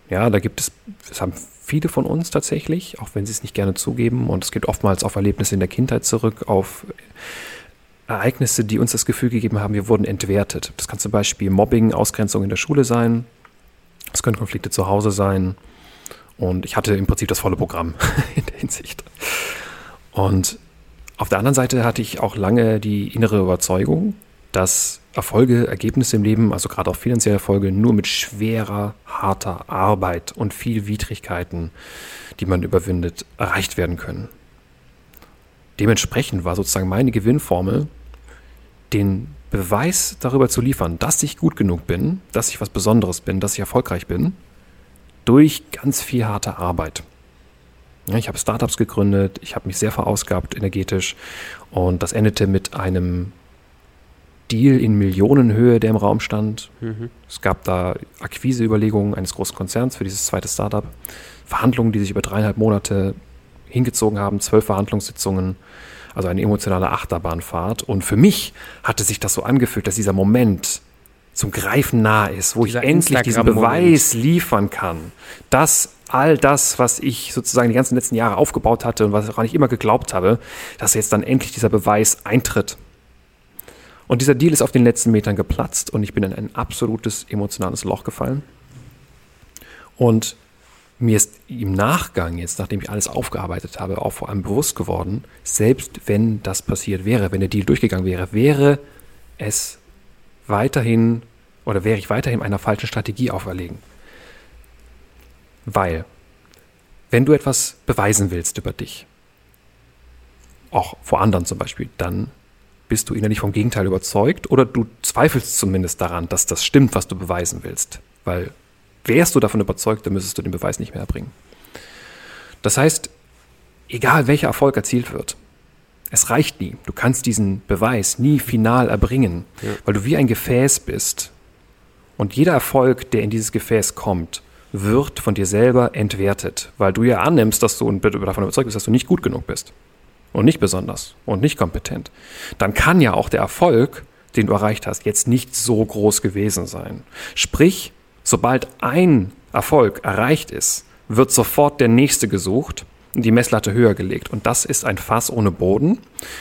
Speaker 2: Ja, da gibt es, das haben viele von uns tatsächlich, auch wenn sie es nicht gerne zugeben. Und es geht oftmals auf Erlebnisse in der Kindheit zurück, auf Ereignisse, die uns das Gefühl gegeben haben, wir wurden entwertet. Das kann zum Beispiel Mobbing, Ausgrenzung in der Schule sein. Es können Konflikte zu Hause sein. Und ich hatte im Prinzip das volle Programm in der Hinsicht. Und auf der anderen Seite hatte ich auch lange die innere Überzeugung, dass Erfolge, Ergebnisse im Leben, also gerade auch finanzielle Erfolge, nur mit schwerer, harter Arbeit und viel Widrigkeiten, die man überwindet, erreicht werden können. Dementsprechend war sozusagen meine Gewinnformel, den Beweis darüber zu liefern, dass ich gut genug bin, dass ich was Besonderes bin, dass ich erfolgreich bin, durch ganz viel harte Arbeit. Ich habe Startups gegründet, ich habe mich sehr verausgabt energetisch und das endete mit einem Deal in Millionenhöhe, der im Raum stand. Mhm. Es gab da Akquiseüberlegungen eines großen Konzerns für dieses zweite Startup. Verhandlungen, die sich über dreieinhalb Monate hingezogen haben, zwölf Verhandlungssitzungen, also eine emotionale Achterbahnfahrt. Und für mich hatte sich das so angefühlt, dass dieser Moment zum Greifen nah ist, wo dieser ich endlich diesen Beweis liefern kann, dass all das, was ich sozusagen die ganzen letzten Jahre aufgebaut hatte und was ich immer geglaubt habe, dass jetzt dann endlich dieser Beweis eintritt. Und dieser Deal ist auf den letzten Metern geplatzt und ich bin in ein absolutes emotionales Loch gefallen. Und mir ist im Nachgang, jetzt nachdem ich alles aufgearbeitet habe, auch vor allem bewusst geworden, selbst wenn das passiert wäre, wenn der Deal durchgegangen wäre, wäre es weiterhin oder wäre ich weiterhin einer falschen Strategie auferlegen. Weil, wenn du etwas beweisen willst über dich, auch vor anderen zum Beispiel, dann bist du innerlich vom Gegenteil überzeugt oder du zweifelst zumindest daran, dass das stimmt, was du beweisen willst. Weil wärst du davon überzeugt, dann müsstest du den Beweis nicht mehr erbringen. Das heißt, egal welcher Erfolg erzielt wird, es reicht nie. Du kannst diesen Beweis nie final erbringen, ja. weil du wie ein Gefäß bist. Und jeder Erfolg, der in dieses Gefäß kommt, wird von dir selber entwertet, weil du ja annimmst, dass du davon überzeugt bist, dass du nicht gut genug bist und nicht besonders und nicht kompetent, dann kann ja auch der Erfolg, den du erreicht hast, jetzt nicht so groß gewesen sein. Sprich, sobald ein Erfolg erreicht ist, wird sofort der nächste gesucht und die Messlatte höher gelegt. Und das ist ein Fass ohne Boden.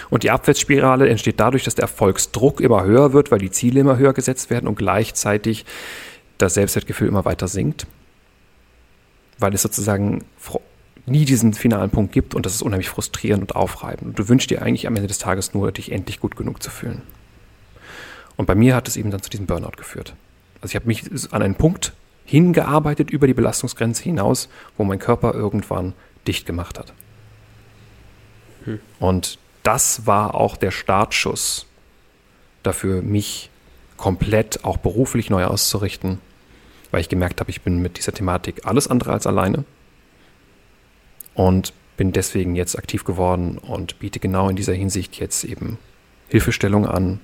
Speaker 2: Und die Abwärtsspirale entsteht dadurch, dass der Erfolgsdruck immer höher wird, weil die Ziele immer höher gesetzt werden und gleichzeitig das Selbstwertgefühl immer weiter sinkt. Weil es sozusagen nie diesen finalen Punkt gibt und das ist unheimlich frustrierend und aufreibend. Und du wünschst dir eigentlich am Ende des Tages nur, dich endlich gut genug zu fühlen. Und bei mir hat es eben dann zu diesem Burnout geführt. Also ich habe mich an einen Punkt hingearbeitet über die Belastungsgrenze hinaus, wo mein Körper irgendwann dicht gemacht hat. Hm. Und das war auch der Startschuss dafür, mich komplett auch beruflich neu auszurichten, weil ich gemerkt habe, ich bin mit dieser Thematik alles andere als alleine und bin deswegen jetzt aktiv geworden und biete genau in dieser Hinsicht jetzt eben Hilfestellung an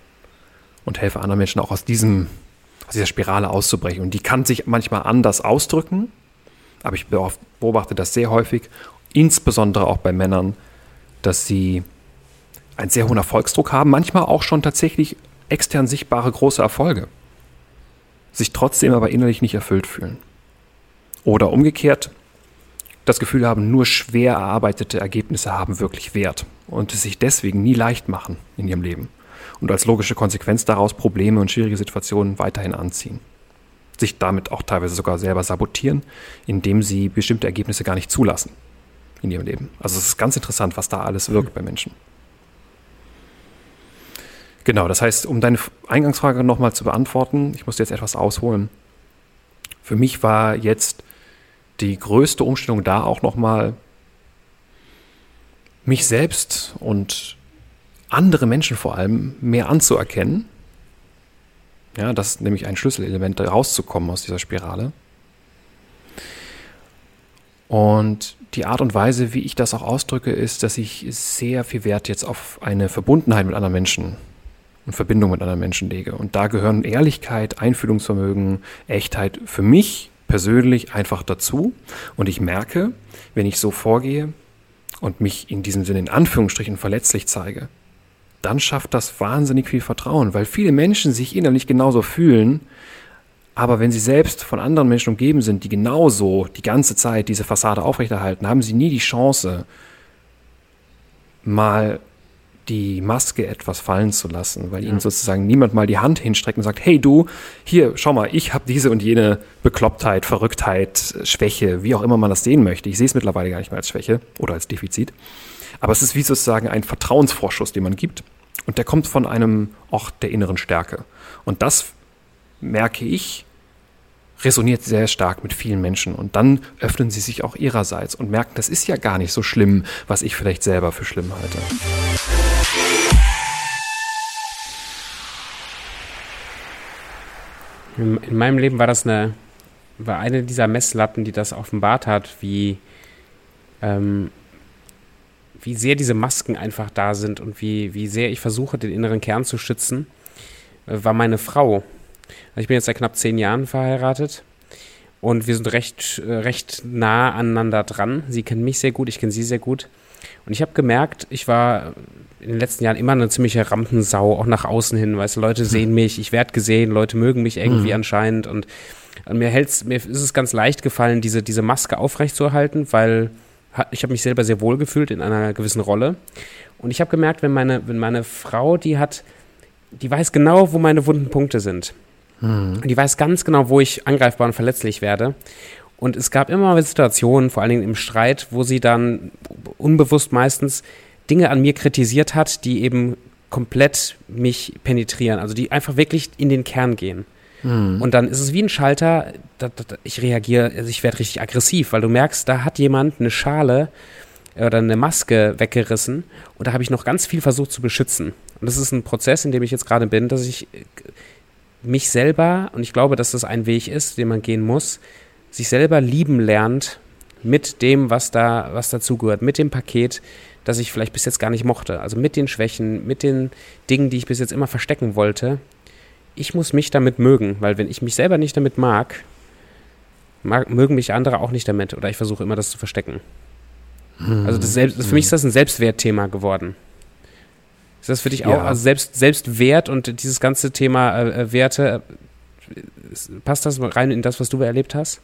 Speaker 2: und helfe anderen Menschen auch aus diesem, aus dieser Spirale auszubrechen. Und die kann sich manchmal anders ausdrücken, aber ich beobachte das sehr häufig, insbesondere auch bei Männern, dass sie einen sehr hohen Erfolgsdruck haben, manchmal auch schon tatsächlich extern sichtbare große Erfolge, sich trotzdem aber innerlich nicht erfüllt fühlen. Oder umgekehrt, das Gefühl haben, nur schwer erarbeitete Ergebnisse haben wirklich Wert und es sich deswegen nie leicht machen in ihrem Leben und als logische Konsequenz daraus Probleme und schwierige Situationen weiterhin anziehen. Sich damit auch teilweise sogar selber sabotieren, indem sie bestimmte Ergebnisse gar nicht zulassen in ihrem Leben. Also es ist ganz interessant, was da alles wirkt bei Menschen. Genau, das heißt, um deine Eingangsfrage nochmal zu beantworten, ich musste jetzt etwas ausholen. Für mich war jetzt die größte Umstellung da auch nochmal, mich selbst und andere Menschen vor allem mehr anzuerkennen. Ja, das ist nämlich ein Schlüsselelement, rauszukommen aus dieser Spirale. Und die Art und Weise, wie ich das auch ausdrücke, ist, dass ich sehr viel Wert jetzt auf eine Verbundenheit mit anderen Menschen und Verbindung mit anderen Menschen lege. Und da gehören Ehrlichkeit, Einfühlungsvermögen, Echtheit für mich persönlich einfach dazu. Und ich merke, wenn ich so vorgehe und mich in diesem Sinne in Anführungsstrichen verletzlich zeige, dann schafft das wahnsinnig viel Vertrauen, weil viele Menschen sich innerlich genauso fühlen, aber wenn sie selbst von anderen Menschen umgeben sind, die genauso die ganze Zeit diese Fassade aufrechterhalten, haben sie nie die Chance, mal die Maske etwas fallen zu lassen, weil ja. ihnen sozusagen niemand mal die Hand hinstreckt und sagt, hey du, hier, schau mal, ich habe diese und jene Beklopptheit, Verrücktheit, Schwäche, wie auch immer man das sehen möchte. Ich sehe es mittlerweile gar nicht mehr als Schwäche oder als Defizit. Aber es ist wie sozusagen ein Vertrauensvorschuss, den man gibt. Und der kommt von einem Ort der inneren Stärke. Und das merke ich, resoniert sehr stark mit vielen Menschen. Und dann öffnen sie sich auch ihrerseits und merken, das ist ja gar nicht so schlimm, was ich vielleicht selber für schlimm halte.
Speaker 1: In meinem Leben war das eine, war eine dieser Messlatten, die das offenbart hat, wie, ähm, wie sehr diese Masken einfach da sind und wie, wie sehr ich versuche, den inneren Kern zu schützen, äh, war meine Frau. Also ich bin jetzt seit knapp zehn Jahren verheiratet und wir sind recht, äh, recht nah aneinander dran. Sie kennt mich sehr gut, ich kenne sie sehr gut. Und ich habe gemerkt, ich war in den letzten Jahren immer eine ziemliche Rampensau, auch nach außen hin. Weißt du, Leute hm. sehen mich, ich werde gesehen, Leute mögen mich irgendwie mhm. anscheinend. Und, und mir, hält's, mir ist es ganz leicht gefallen, diese, diese Maske aufrechtzuerhalten, weil ich habe mich selber sehr wohl gefühlt in einer gewissen Rolle. Und ich habe gemerkt, wenn meine, wenn meine Frau, die hat, die weiß genau, wo meine wunden Punkte sind. Mhm. Und die weiß ganz genau, wo ich angreifbar und verletzlich werde. Und es gab immer mal Situationen, vor allen Dingen im Streit, wo sie dann unbewusst meistens Dinge an mir kritisiert hat, die eben komplett mich penetrieren, also die einfach wirklich in den Kern gehen. Mhm. Und dann ist es wie ein Schalter, da, da, ich reagiere, also ich werde richtig aggressiv, weil du merkst, da hat jemand eine Schale oder eine Maske weggerissen und da habe ich noch ganz viel versucht zu beschützen. Und das ist ein Prozess, in dem ich jetzt gerade bin, dass ich mich selber, und ich glaube, dass das ein Weg ist, den man gehen muss, sich selber lieben lernt mit dem, was da, was dazugehört, mit dem Paket, das ich vielleicht bis jetzt gar nicht mochte. Also mit den Schwächen, mit den Dingen, die ich bis jetzt immer verstecken wollte. Ich muss mich damit mögen, weil wenn ich mich selber nicht damit mag, mag mögen mich andere auch nicht damit. Oder ich versuche immer, das zu verstecken. Also das selbst, für mich ist das ein Selbstwertthema geworden. Ist das für dich auch, ja. also selbst, Selbstwert und dieses ganze Thema äh, äh Werte, äh, passt das rein in das, was du erlebt hast?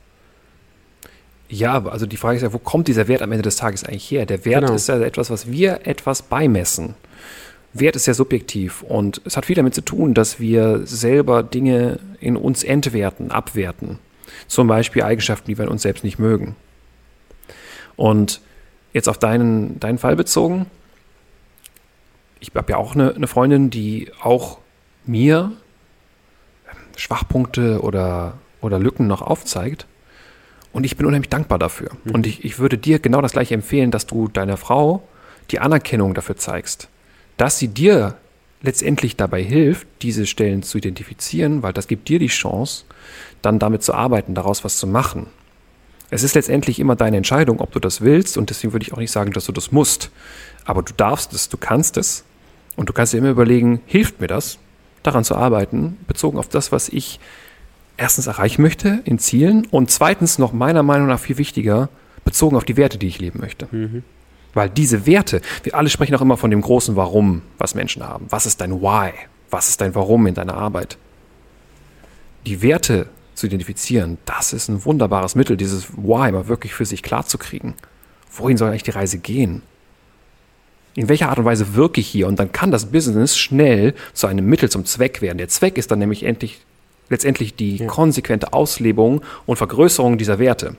Speaker 2: Ja, also die Frage ist ja, wo kommt dieser Wert am Ende des Tages eigentlich her? Der Wert genau. ist ja etwas, was wir etwas beimessen. Wert ist ja subjektiv und es hat viel damit zu tun, dass wir selber Dinge in uns entwerten, abwerten. Zum Beispiel Eigenschaften, die wir in uns selbst nicht mögen. Und jetzt auf deinen, deinen Fall bezogen, ich habe ja auch eine, eine Freundin, die auch mir Schwachpunkte oder, oder Lücken noch aufzeigt. Und ich bin unheimlich dankbar dafür. Mhm. Und ich, ich würde dir genau das gleiche empfehlen, dass du deiner Frau die Anerkennung dafür zeigst, dass sie dir letztendlich dabei hilft, diese Stellen zu identifizieren, weil das gibt dir die Chance, dann damit zu arbeiten, daraus was zu machen. Es ist letztendlich immer deine Entscheidung, ob du das willst und deswegen würde ich auch nicht sagen, dass du das musst. Aber du darfst es, du kannst es und du kannst dir immer überlegen, hilft mir das, daran zu arbeiten, bezogen auf das, was ich erstens erreichen möchte in Zielen und zweitens noch meiner Meinung nach viel wichtiger, bezogen auf die Werte, die ich leben möchte. Mhm. Weil diese Werte, wir alle sprechen auch immer von dem großen Warum, was Menschen haben. Was ist dein Why? Was ist dein Warum in deiner Arbeit? Die Werte zu identifizieren, das ist ein wunderbares Mittel, dieses Why mal wirklich für sich klar zu kriegen. Wohin soll eigentlich die Reise gehen? In welcher Art und Weise wirke ich hier? Und dann kann das Business schnell zu einem Mittel zum Zweck werden. Der Zweck ist dann nämlich endlich, letztendlich die konsequente Auslebung und Vergrößerung dieser Werte.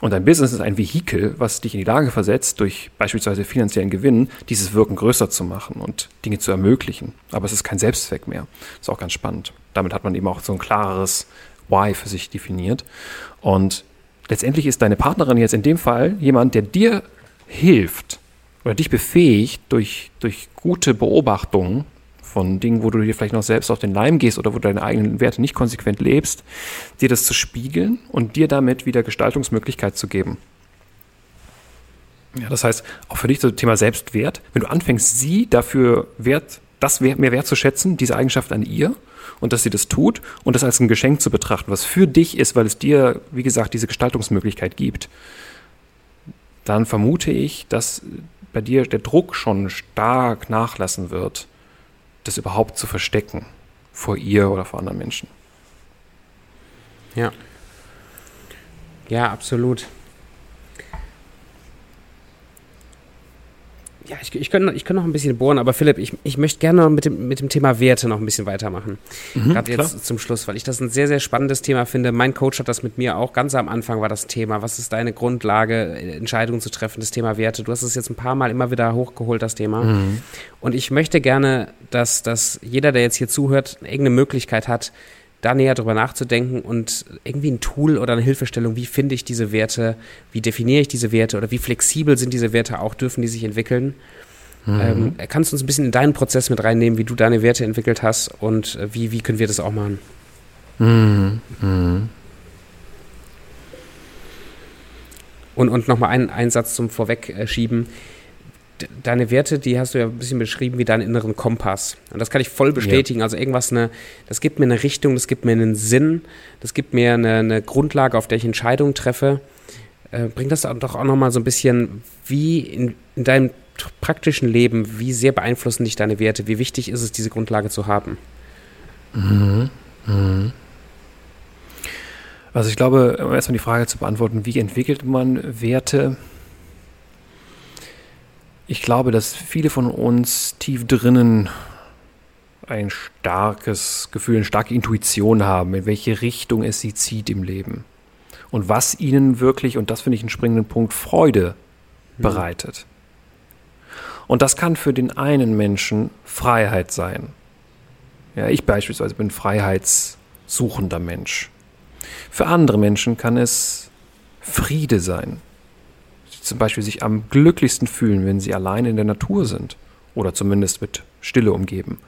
Speaker 2: Und ein Business ist ein Vehikel, was dich in die Lage versetzt, durch beispielsweise finanziellen Gewinn dieses Wirken größer zu machen und Dinge zu ermöglichen. Aber es ist kein Selbstzweck mehr. Ist auch ganz spannend. Damit hat man eben auch so ein klareres Why für sich definiert. Und letztendlich ist deine Partnerin jetzt in dem Fall jemand, der dir hilft oder dich befähigt durch, durch gute Beobachtungen von Dingen, wo du dir vielleicht noch selbst auf den Leim gehst oder wo du deine eigenen Werte nicht konsequent lebst, dir das zu spiegeln und dir damit wieder Gestaltungsmöglichkeit zu geben. Ja, das heißt, auch für dich das Thema Selbstwert, wenn du anfängst, sie dafür wert, das mehr wertzuschätzen, diese Eigenschaft an ihr und dass sie das tut und das als ein Geschenk zu betrachten, was für dich ist, weil es dir, wie gesagt, diese Gestaltungsmöglichkeit gibt, dann vermute ich, dass bei dir der Druck schon stark nachlassen wird, das überhaupt zu verstecken vor ihr oder vor anderen Menschen.
Speaker 1: Ja. Ja, absolut. Ja, ich, ich könnte ich könnt noch ein bisschen bohren, aber Philipp, ich, ich möchte gerne mit dem, mit dem Thema Werte noch ein bisschen weitermachen. Mhm, Gerade jetzt klar. zum Schluss, weil ich das ein sehr, sehr spannendes Thema finde. Mein Coach hat das mit mir auch ganz am Anfang war das Thema. Was ist deine Grundlage, Entscheidungen zu treffen, das Thema Werte? Du hast es jetzt ein paar Mal immer wieder hochgeholt, das Thema. Mhm. Und ich möchte gerne, dass, dass jeder, der jetzt hier zuhört, irgendeine Möglichkeit hat, da näher drüber nachzudenken und irgendwie ein Tool oder eine Hilfestellung, wie finde ich diese Werte, wie definiere ich diese Werte oder wie flexibel sind diese Werte auch, dürfen die sich entwickeln. Mhm. Ähm, kannst du uns ein bisschen in deinen Prozess mit reinnehmen, wie du deine Werte entwickelt hast und äh, wie, wie können wir das auch machen? Mhm. Mhm. Und, und nochmal einen, einen Satz zum Vorwegschieben. Äh, deine Werte, die hast du ja ein bisschen beschrieben wie deinen inneren Kompass. Und das kann ich voll bestätigen. Ja. Also irgendwas, eine, das gibt mir eine Richtung, das gibt mir einen Sinn, das gibt mir eine, eine Grundlage, auf der ich Entscheidungen treffe. Äh, bringt das doch auch nochmal so ein bisschen, wie in, in deinem praktischen Leben, wie sehr beeinflussen dich deine Werte? Wie wichtig ist es, diese Grundlage zu haben? Mhm.
Speaker 2: Mhm. Also ich glaube, um erstmal die Frage zu beantworten, wie entwickelt man Werte? Ich glaube, dass viele von uns tief drinnen ein starkes Gefühl, eine starke Intuition haben, in welche Richtung es sie zieht im Leben. Und was ihnen wirklich, und das finde ich einen springenden Punkt, Freude mhm. bereitet. Und das kann für den einen Menschen Freiheit sein. Ja, ich beispielsweise bin freiheitssuchender Mensch. Für andere Menschen kann es Friede sein zum Beispiel sich am glücklichsten fühlen, wenn sie allein in der Natur sind oder zumindest mit Stille umgeben.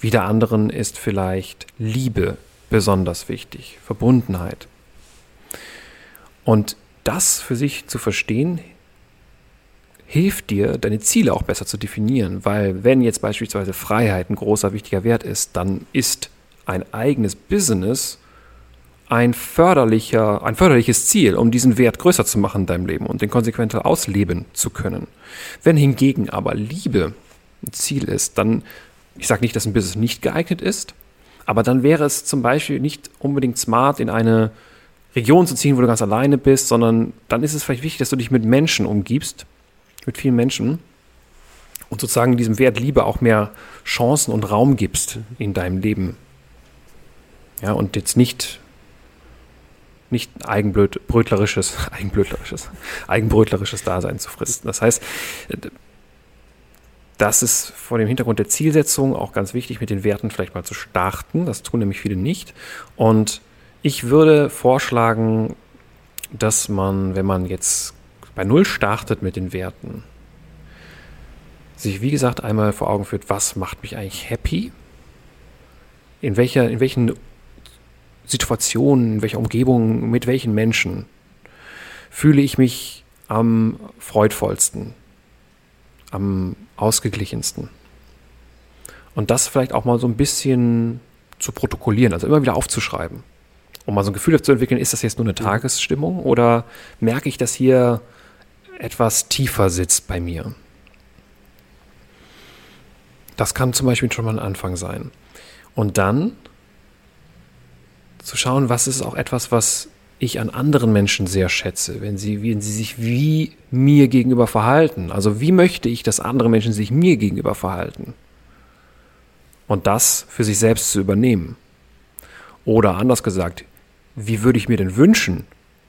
Speaker 2: Wieder anderen ist vielleicht Liebe besonders wichtig, Verbundenheit. Und das für sich zu verstehen, hilft dir, deine Ziele auch besser zu definieren, weil wenn jetzt beispielsweise Freiheit ein großer wichtiger Wert ist, dann ist ein eigenes Business ein, förderlicher, ein förderliches Ziel, um diesen Wert größer zu machen in deinem Leben und den konsequenter ausleben zu können. Wenn hingegen aber Liebe ein Ziel ist, dann, ich sage nicht, dass ein Business nicht geeignet ist, aber dann wäre es zum Beispiel nicht unbedingt smart, in eine Region zu ziehen, wo du ganz alleine bist, sondern dann ist es vielleicht wichtig, dass du dich mit Menschen umgibst, mit vielen Menschen und sozusagen diesem Wert Liebe auch mehr Chancen und Raum gibst in deinem Leben. Ja, und jetzt nicht nicht eigenbrötlerisches, eigenbrötlerisches, eigenbrötlerisches Dasein zu fristen. Das heißt, das ist vor dem Hintergrund der Zielsetzung auch ganz wichtig, mit den Werten vielleicht mal zu starten. Das tun nämlich viele nicht. Und ich würde vorschlagen, dass man, wenn man jetzt bei Null startet mit den Werten, sich wie gesagt einmal vor Augen führt, was macht mich eigentlich happy? In, welcher, in welchen Situationen, in welcher Umgebung, mit welchen Menschen fühle ich mich am freudvollsten, am ausgeglichensten. Und das vielleicht auch mal so ein bisschen zu protokollieren, also immer wieder aufzuschreiben, um mal so ein Gefühl zu entwickeln, ist das jetzt nur eine Tagesstimmung oder merke ich, dass hier etwas tiefer sitzt bei mir? Das kann zum Beispiel schon mal ein Anfang sein. Und dann zu schauen, was ist auch etwas, was ich an anderen Menschen sehr schätze, wenn sie, wenn sie sich wie mir gegenüber verhalten. Also wie möchte ich, dass andere Menschen sich mir gegenüber verhalten? Und das für sich selbst zu übernehmen. Oder anders gesagt, wie würde ich mir denn wünschen,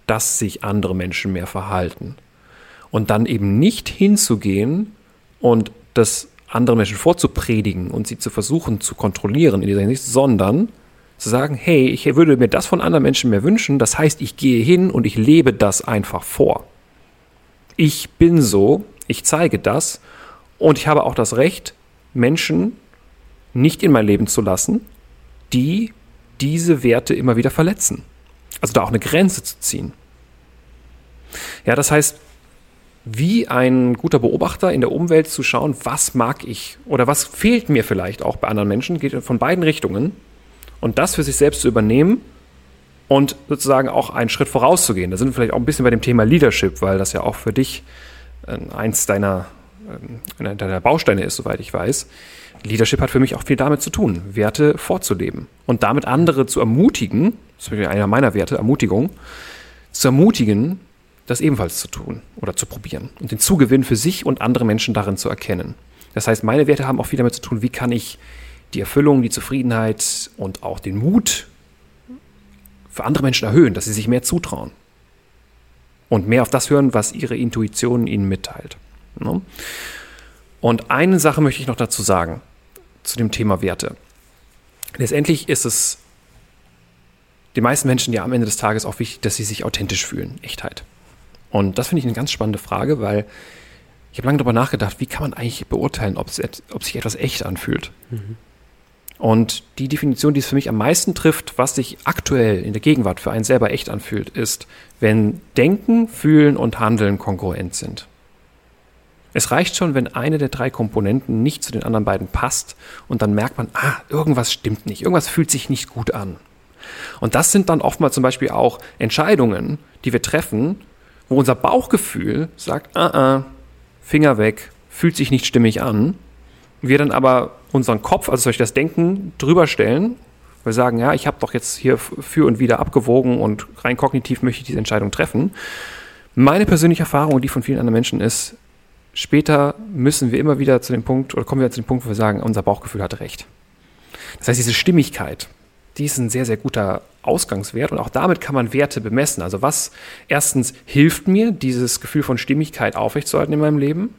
Speaker 2: dass sich andere Menschen mehr verhalten? Und dann eben nicht hinzugehen und das anderen Menschen vorzupredigen und sie zu versuchen zu kontrollieren in dieser Hinsicht, sondern zu sagen, hey, ich würde mir das von anderen Menschen mehr wünschen, das heißt, ich gehe hin und ich lebe das einfach vor. Ich bin so, ich zeige das und ich habe auch das Recht, Menschen nicht in mein Leben zu lassen, die diese Werte immer wieder verletzen. Also da auch eine Grenze zu ziehen. Ja, das heißt, wie ein guter Beobachter in der Umwelt zu schauen, was mag ich oder was fehlt mir vielleicht auch bei anderen Menschen, geht von beiden Richtungen. Und das für sich selbst zu übernehmen und sozusagen auch einen Schritt vorauszugehen. Da sind wir vielleicht auch ein bisschen bei dem Thema Leadership, weil das ja auch für dich äh, eins deiner, äh, deiner Bausteine ist, soweit ich weiß. Leadership hat für mich auch viel damit zu tun, Werte vorzuleben und damit andere zu ermutigen, das ist einer meiner Werte, Ermutigung, zu ermutigen, das ebenfalls zu tun oder zu probieren und den Zugewinn für sich und andere Menschen darin zu erkennen. Das heißt, meine Werte haben auch viel damit zu tun, wie kann ich die Erfüllung, die Zufriedenheit und auch den Mut für andere Menschen erhöhen, dass sie sich mehr zutrauen und mehr auf das hören, was ihre Intuition ihnen mitteilt. Ne? Und eine Sache möchte ich noch dazu sagen, zu dem Thema Werte. Letztendlich ist es den meisten Menschen ja am Ende des Tages auch wichtig, dass sie sich authentisch fühlen, Echtheit. Und das finde ich eine ganz spannende Frage, weil ich habe lange darüber nachgedacht, wie kann man eigentlich beurteilen, ob, sich etwas echt anfühlt. Mhm. Und die Definition, die es für mich am meisten trifft, was sich aktuell in der Gegenwart für einen selber echt anfühlt, ist, wenn Denken, Fühlen und Handeln kongruent sind. Es reicht schon, wenn eine der drei Komponenten nicht zu den anderen beiden passt und dann merkt man, ah, irgendwas stimmt nicht, irgendwas fühlt sich nicht gut an. Und das sind dann oftmals zum Beispiel auch Entscheidungen, die wir treffen, wo unser Bauchgefühl sagt, ah, ah, Finger weg, fühlt sich nicht stimmig an. Wir dann aber unseren Kopf, also durch das Denken, drüber stellen. Wir sagen, ja, ich habe doch jetzt hier für und wieder abgewogen und rein kognitiv möchte ich diese Entscheidung treffen. Meine persönliche Erfahrung und die von vielen anderen Menschen ist, später müssen wir immer wieder zu dem Punkt, oder kommen wir zu dem Punkt, wo wir sagen, unser Bauchgefühl hat recht. Das heißt, diese Stimmigkeit, die ist ein sehr, sehr guter Ausgangswert und auch damit kann man Werte bemessen. Also was erstens hilft mir, dieses Gefühl von Stimmigkeit aufrechtzuerhalten in meinem Leben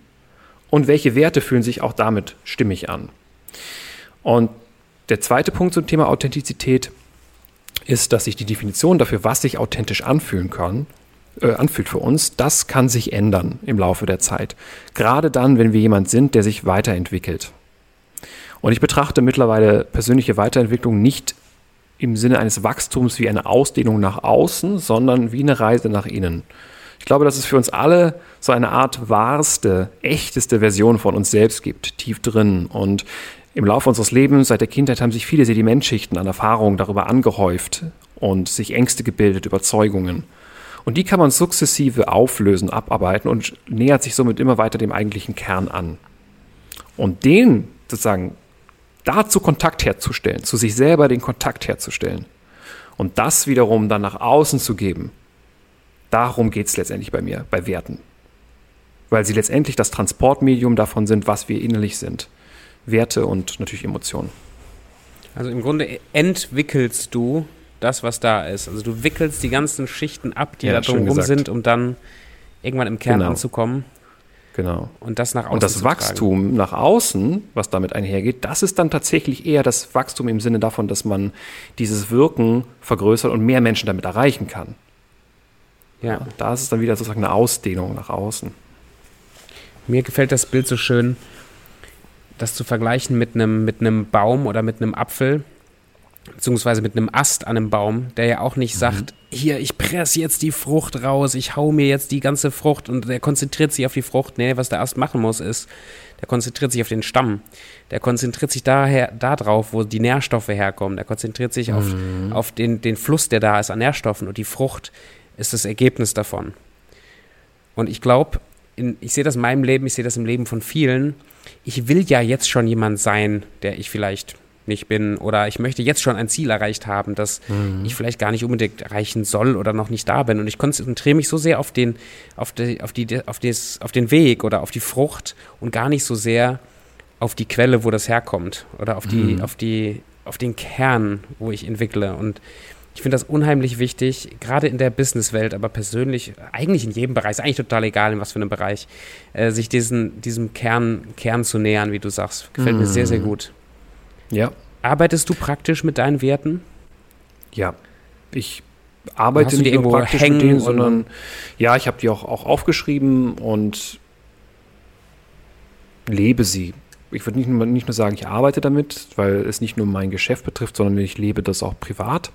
Speaker 2: und welche Werte fühlen sich auch damit stimmig an. Und der zweite Punkt zum Thema Authentizität ist, dass sich die Definition dafür, was sich authentisch anfühlen kann, äh, anfühlt für uns, das kann sich ändern im Laufe der Zeit. Gerade dann, wenn wir jemand sind, der sich weiterentwickelt. Und ich betrachte mittlerweile persönliche Weiterentwicklung nicht im Sinne eines Wachstums wie eine Ausdehnung nach außen, sondern wie eine Reise nach innen. Ich glaube, dass es für uns alle so eine Art wahrste, echteste Version von uns selbst gibt, tief drin. Und im Laufe unseres Lebens, seit der Kindheit, haben sich viele Sedimentschichten an Erfahrungen darüber angehäuft und sich Ängste gebildet, Überzeugungen. Und die kann man sukzessive auflösen, abarbeiten und nähert sich somit immer weiter dem eigentlichen Kern an. Und den sozusagen dazu Kontakt herzustellen, zu sich selber den Kontakt herzustellen und das wiederum dann nach außen zu geben, darum geht es letztendlich bei mir, bei Werten. Weil sie letztendlich das Transportmedium davon sind, was wir innerlich sind. Werte und natürlich Emotionen.
Speaker 1: Also im Grunde entwickelst du das, was da ist. Also du wickelst die ganzen Schichten ab, die ja, da drumherum sind, um dann irgendwann im Kern genau. anzukommen.
Speaker 2: Genau.
Speaker 1: Und das nach außen.
Speaker 2: Und das Wachstum nach außen, was damit einhergeht, das ist dann tatsächlich eher das Wachstum im Sinne davon, dass man dieses Wirken vergrößert und mehr Menschen damit erreichen kann. Ja. ja da ist es dann wieder sozusagen eine Ausdehnung nach außen.
Speaker 1: Mir gefällt das Bild so schön, das zu vergleichen mit einem, mit einem Baum oder mit einem Apfel. beziehungsweise mit einem Ast an einem Baum, der ja auch nicht mhm. sagt, hier, ich presse jetzt die Frucht raus, ich hau mir jetzt die ganze Frucht und der konzentriert sich auf die Frucht. Nee, was der Ast machen muss, ist, der konzentriert sich auf den Stamm. Der konzentriert sich daher, da drauf, wo die Nährstoffe herkommen. Der konzentriert sich mhm. auf, auf den, den Fluss, der da ist an Nährstoffen und die Frucht ist das Ergebnis davon. Und ich glaube, ich sehe das in meinem Leben, ich sehe das im Leben von vielen. Ich will ja jetzt schon jemand sein, der ich vielleicht nicht bin oder ich möchte jetzt schon ein Ziel erreicht haben, das mhm. ich vielleicht gar nicht unbedingt erreichen soll oder noch nicht da bin. Und ich konzentriere mich so sehr auf den, auf, die, auf, die, auf, des, auf den Weg oder auf die Frucht und gar nicht so sehr auf die Quelle, wo das herkommt oder auf, die, mhm. auf, die, auf den Kern, wo ich entwickle. Und ich finde das unheimlich wichtig, gerade in der Businesswelt, aber persönlich, eigentlich in jedem Bereich, ist eigentlich total egal, in was für einem Bereich, äh, sich diesen, diesem Kern, Kern zu nähern, wie du sagst. Gefällt mhm. mir sehr, sehr mhm. gut.
Speaker 2: Ja.
Speaker 1: Arbeitest du praktisch mit deinen Werten?
Speaker 2: Ja. Ich arbeite nicht nur praktisch mit denen, sondern ja, ich habe die auch, auch aufgeschrieben und lebe sie. Ich würde nicht, nicht nur sagen, ich arbeite damit, weil es nicht nur mein Geschäft betrifft, sondern ich lebe das auch privat.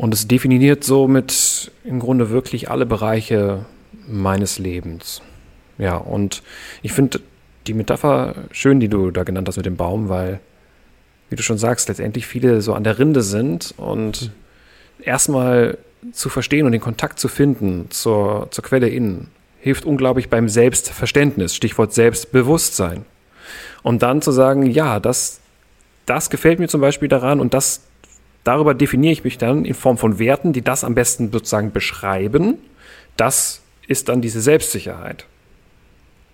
Speaker 2: Und es definiert somit im Grunde wirklich alle Bereiche meines Lebens. Ja, und ich finde die Metapher schön, die du da genannt hast mit dem Baum, weil, wie du schon sagst, letztendlich viele so an der Rinde sind und mhm. erstmal zu verstehen und den Kontakt zu finden zur, zur Quelle innen hilft unglaublich beim Selbstverständnis, Stichwort Selbstbewusstsein. Und dann zu sagen, ja, das, das gefällt mir zum Beispiel daran und das, darüber definiere ich mich dann in Form von Werten, die das am besten sozusagen beschreiben. Das ist dann diese Selbstsicherheit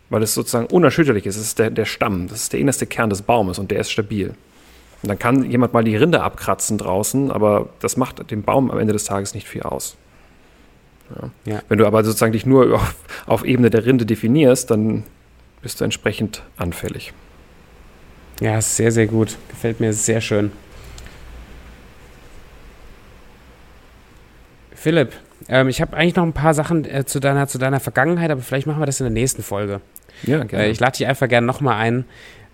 Speaker 2: weil es sozusagen unerschütterlich ist. Es ist der, der Stamm, das ist der innerste Kern des Baumes und der ist stabil. Und dann kann jemand mal die Rinde abkratzen draußen, aber das macht dem Baum am Ende des Tages nicht viel aus. Ja. Ja. Wenn du aber sozusagen dich nur auf, auf Ebene der Rinde definierst, dann bist du entsprechend anfällig.
Speaker 1: Ja, sehr, sehr gut. Gefällt mir sehr schön. Philipp, ähm, ich habe eigentlich noch ein paar Sachen äh, zu, deiner, zu deiner Vergangenheit, aber vielleicht machen wir das in der nächsten Folge. Ja, gerne. Äh, ich lade dich einfach gerne nochmal ein,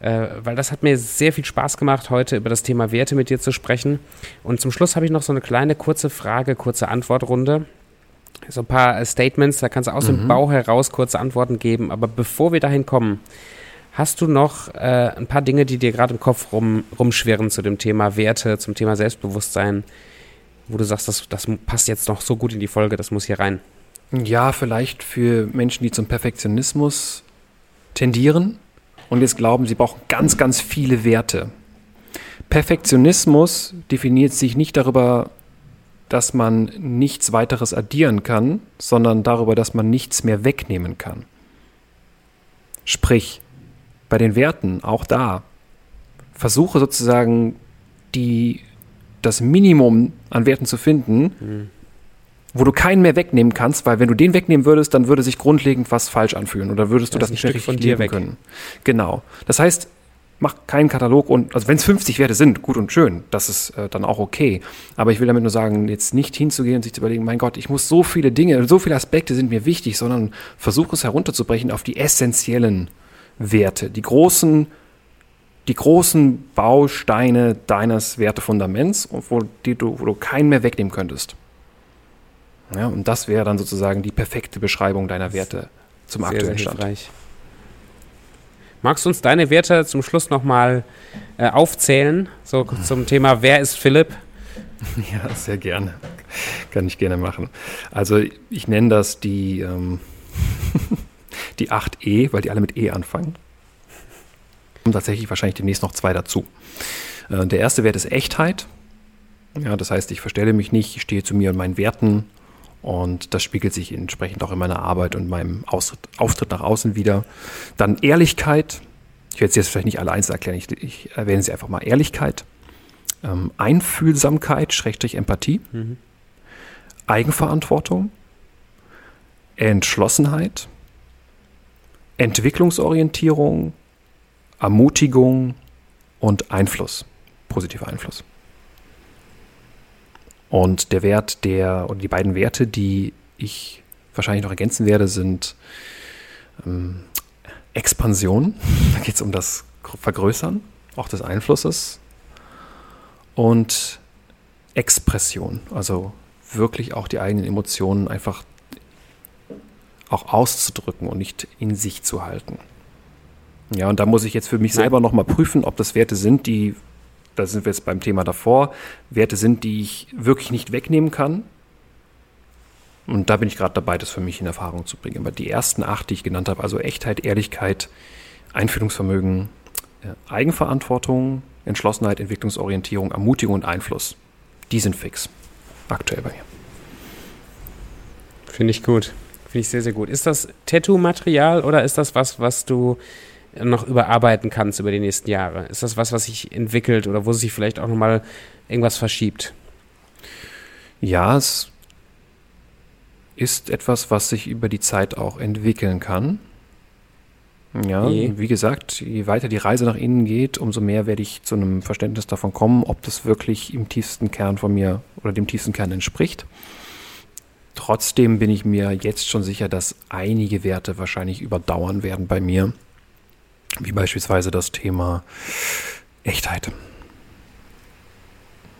Speaker 1: äh, weil das hat mir sehr viel Spaß gemacht, heute über das Thema Werte mit dir zu sprechen. Und zum Schluss habe ich noch so eine kleine kurze Frage, kurze Antwortrunde. So ein paar äh, Statements, da kannst du aus mhm. dem Bauch heraus kurze Antworten geben. Aber bevor wir dahin kommen, hast du noch äh, ein paar Dinge, die dir gerade im Kopf rum, rumschwirren zu dem Thema Werte, zum Thema Selbstbewusstsein, wo du sagst, das, das passt jetzt noch so gut in die Folge, das muss hier rein?
Speaker 2: Ja, vielleicht für Menschen, die zum Perfektionismus tendieren und jetzt glauben, sie brauchen ganz, ganz viele Werte. Perfektionismus definiert sich nicht darüber, dass man nichts weiteres addieren kann, sondern darüber, dass man nichts mehr wegnehmen kann. Sprich, bei den Werten, auch da, versuche sozusagen die, das Minimum an Werten zu finden, mhm wo du keinen mehr wegnehmen kannst, weil wenn du den wegnehmen würdest, dann würde sich grundlegend was falsch anfühlen oder würdest du das, nicht mehr richtig leben weg. können. Genau. Das heißt, mach keinen Katalog und, also wenn es 50 Werte sind, gut und schön, das ist äh, dann auch okay. Aber ich will damit nur sagen, jetzt nicht hinzugehen und sich zu überlegen, mein Gott, ich muss so viele Dinge, so viele Aspekte sind mir wichtig, sondern versuche es herunterzubrechen auf die essentiellen Werte, die großen, die großen Bausteine deines Wertefundaments, wo, die du, wo du keinen mehr wegnehmen könntest. Ja, und das wäre dann sozusagen die perfekte Beschreibung deiner Werte zum sehr, aktuellen sehr Stand.
Speaker 1: Magst du uns deine Werte zum Schluss nochmal äh, aufzählen? So zum Thema, wer ist Philipp?
Speaker 2: Ja, sehr gerne. Kann ich gerne machen. Also ich nenne das die, ähm, die 8E, weil die alle mit E anfangen. Und tatsächlich wahrscheinlich demnächst noch zwei dazu. Äh, der erste Wert ist Echtheit. Ja, das heißt, ich verstelle mich nicht, ich stehe zu mir und meinen Werten und das spiegelt sich entsprechend auch in meiner Arbeit und meinem Auftritt nach außen wieder. Dann Ehrlichkeit. Ich werde es jetzt vielleicht nicht alle einzeln erklären, ich, ich erwähne sie einfach mal. Ehrlichkeit, ähm, Einfühlsamkeit, Schrägstrich Empathie, mhm. Eigenverantwortung, Entschlossenheit, Entwicklungsorientierung, Ermutigung und Einfluss, positiver Einfluss. Und der Wert der, oder die beiden Werte, die ich wahrscheinlich noch ergänzen werde, sind ähm, Expansion. Da geht es um das Vergrößern, auch des Einflusses. und Expression, also wirklich auch die eigenen Emotionen einfach auch auszudrücken und nicht in sich zu halten. Ja, und da muss ich jetzt für mich selber nochmal prüfen, ob das Werte sind, die, da sind wir jetzt beim Thema davor, Werte sind, die ich wirklich nicht wegnehmen kann. Und da bin ich gerade dabei, das für mich in Erfahrung zu bringen. Aber die ersten acht, die ich genannt habe, also Echtheit, Ehrlichkeit, Einfühlungsvermögen, äh, Eigenverantwortung, Entschlossenheit, Entwicklungsorientierung, Ermutigung und Einfluss, die sind fix. Aktuell bei mir.
Speaker 1: Finde ich gut. Finde ich sehr, sehr gut. Ist das Tattoo-Material oder ist das was, was du noch überarbeiten kannst über die nächsten Jahre? Ist das was, was sich entwickelt oder wo sich vielleicht auch nochmal irgendwas verschiebt?
Speaker 2: Ja, es ist etwas, was sich über die Zeit auch entwickeln kann. Ja, je. wie gesagt, je weiter die Reise nach innen geht, umso mehr werde ich zu einem Verständnis davon kommen, ob das wirklich im tiefsten Kern von mir oder dem tiefsten Kern entspricht. Trotzdem bin ich mir jetzt schon sicher, dass einige Werte wahrscheinlich überdauern werden bei mir, wie beispielsweise das Thema Echtheit.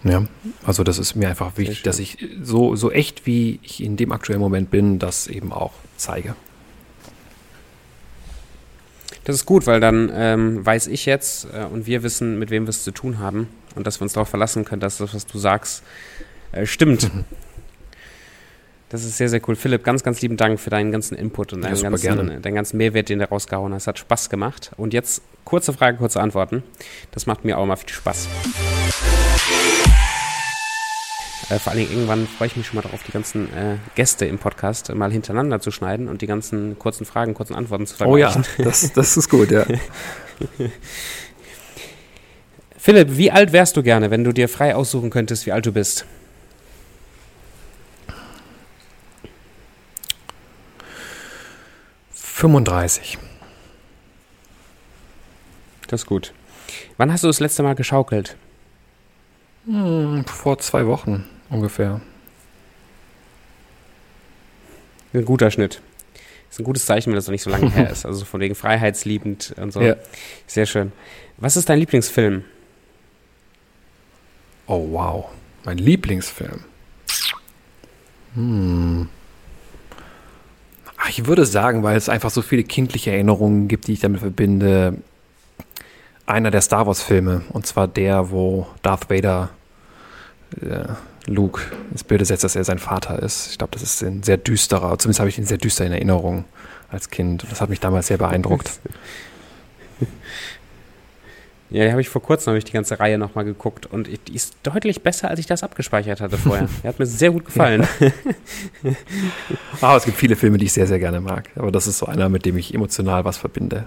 Speaker 2: Ja, also das ist mir einfach wichtig, dass ich so, so echt, wie ich in dem aktuellen Moment bin, das eben auch zeige.
Speaker 1: Das ist gut, weil dann ähm, weiß ich jetzt äh, und wir wissen, mit wem wir es zu tun haben und dass wir uns darauf verlassen können, dass das, was du sagst, äh, stimmt. Das ist sehr, sehr cool. Philipp, ganz, ganz lieben Dank für deinen ganzen Input und deinen, ja, ganzen, deinen ganzen Mehrwert, den du rausgehauen hast. Hat Spaß gemacht. Und jetzt kurze Frage, kurze Antworten. Das macht mir auch mal viel Spaß. Äh, vor allen Dingen irgendwann freue ich mich schon mal darauf, die ganzen äh, Gäste im Podcast mal hintereinander zu schneiden und die ganzen kurzen Fragen, kurzen Antworten zu
Speaker 2: vergleichen. Oh ja, das, das ist gut, ja.
Speaker 1: Philipp, wie alt wärst du gerne, wenn du dir frei aussuchen könntest, wie alt du bist?
Speaker 2: 35.
Speaker 1: Das ist gut. Wann hast du das letzte Mal geschaukelt?
Speaker 2: Hm, vor zwei Wochen ungefähr.
Speaker 1: Ein guter Schnitt. Ist ein gutes Zeichen, wenn das noch nicht so lange her ist. Also von wegen freiheitsliebend und so. Ja. Sehr schön. Was ist dein Lieblingsfilm?
Speaker 2: Oh wow, mein Lieblingsfilm. Hm. Ich würde sagen, weil es einfach so viele kindliche Erinnerungen gibt, die ich damit verbinde, einer der Star Wars-Filme. Und zwar der, wo Darth Vader äh, Luke ins Bild setzt, dass er sein Vater ist. Ich glaube, das ist ein sehr düsterer, zumindest habe ich ihn sehr düster in Erinnerung als Kind. Das hat mich damals sehr beeindruckt.
Speaker 1: Ja, die habe ich vor kurzem ich die ganze Reihe nochmal geguckt und die ist deutlich besser, als ich das abgespeichert hatte vorher. Der hat mir sehr gut gefallen.
Speaker 2: ah, es gibt viele Filme, die ich sehr, sehr gerne mag. Aber das ist so einer, mit dem ich emotional was verbinde.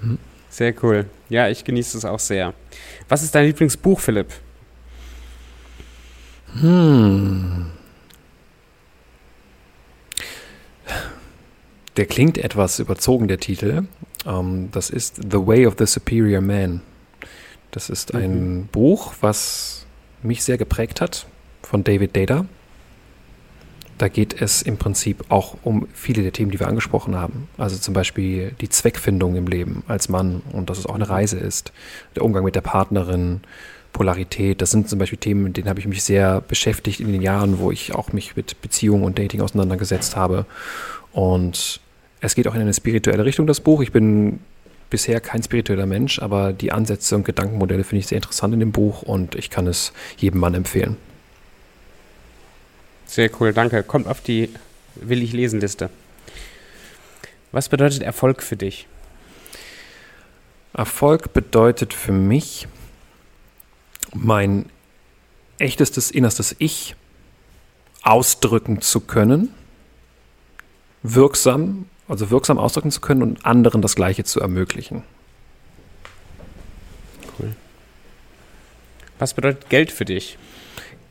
Speaker 1: Hm. Sehr cool. Ja, ich genieße es auch sehr. Was ist dein Lieblingsbuch, Philipp? Hm.
Speaker 2: Der klingt etwas überzogen, der Titel. Ähm, das ist The Way of the Superior Man. Das ist ein mhm. Buch, was mich sehr geprägt hat, von David Data. Da geht es im Prinzip auch um viele der Themen, die wir angesprochen haben. Also zum Beispiel die Zweckfindung im Leben als Mann und dass es auch eine Reise ist. Der Umgang mit der Partnerin, Polarität. Das sind zum Beispiel Themen, mit denen habe ich mich sehr beschäftigt in den Jahren, wo ich auch mich mit Beziehungen und Dating auseinandergesetzt habe. Und es geht auch in eine spirituelle Richtung, das Buch. Ich bin bisher kein spiritueller Mensch, aber die Ansätze und Gedankenmodelle finde ich sehr interessant in dem Buch und ich kann es jedem Mann empfehlen.
Speaker 1: Sehr cool, danke. Kommt auf die Will ich lesen Liste. Was bedeutet Erfolg für dich?
Speaker 2: Erfolg bedeutet für mich, mein echtestes, innerstes Ich ausdrücken zu können, wirksam also wirksam ausdrücken zu können und anderen das Gleiche zu ermöglichen.
Speaker 1: Cool. Was bedeutet Geld für dich?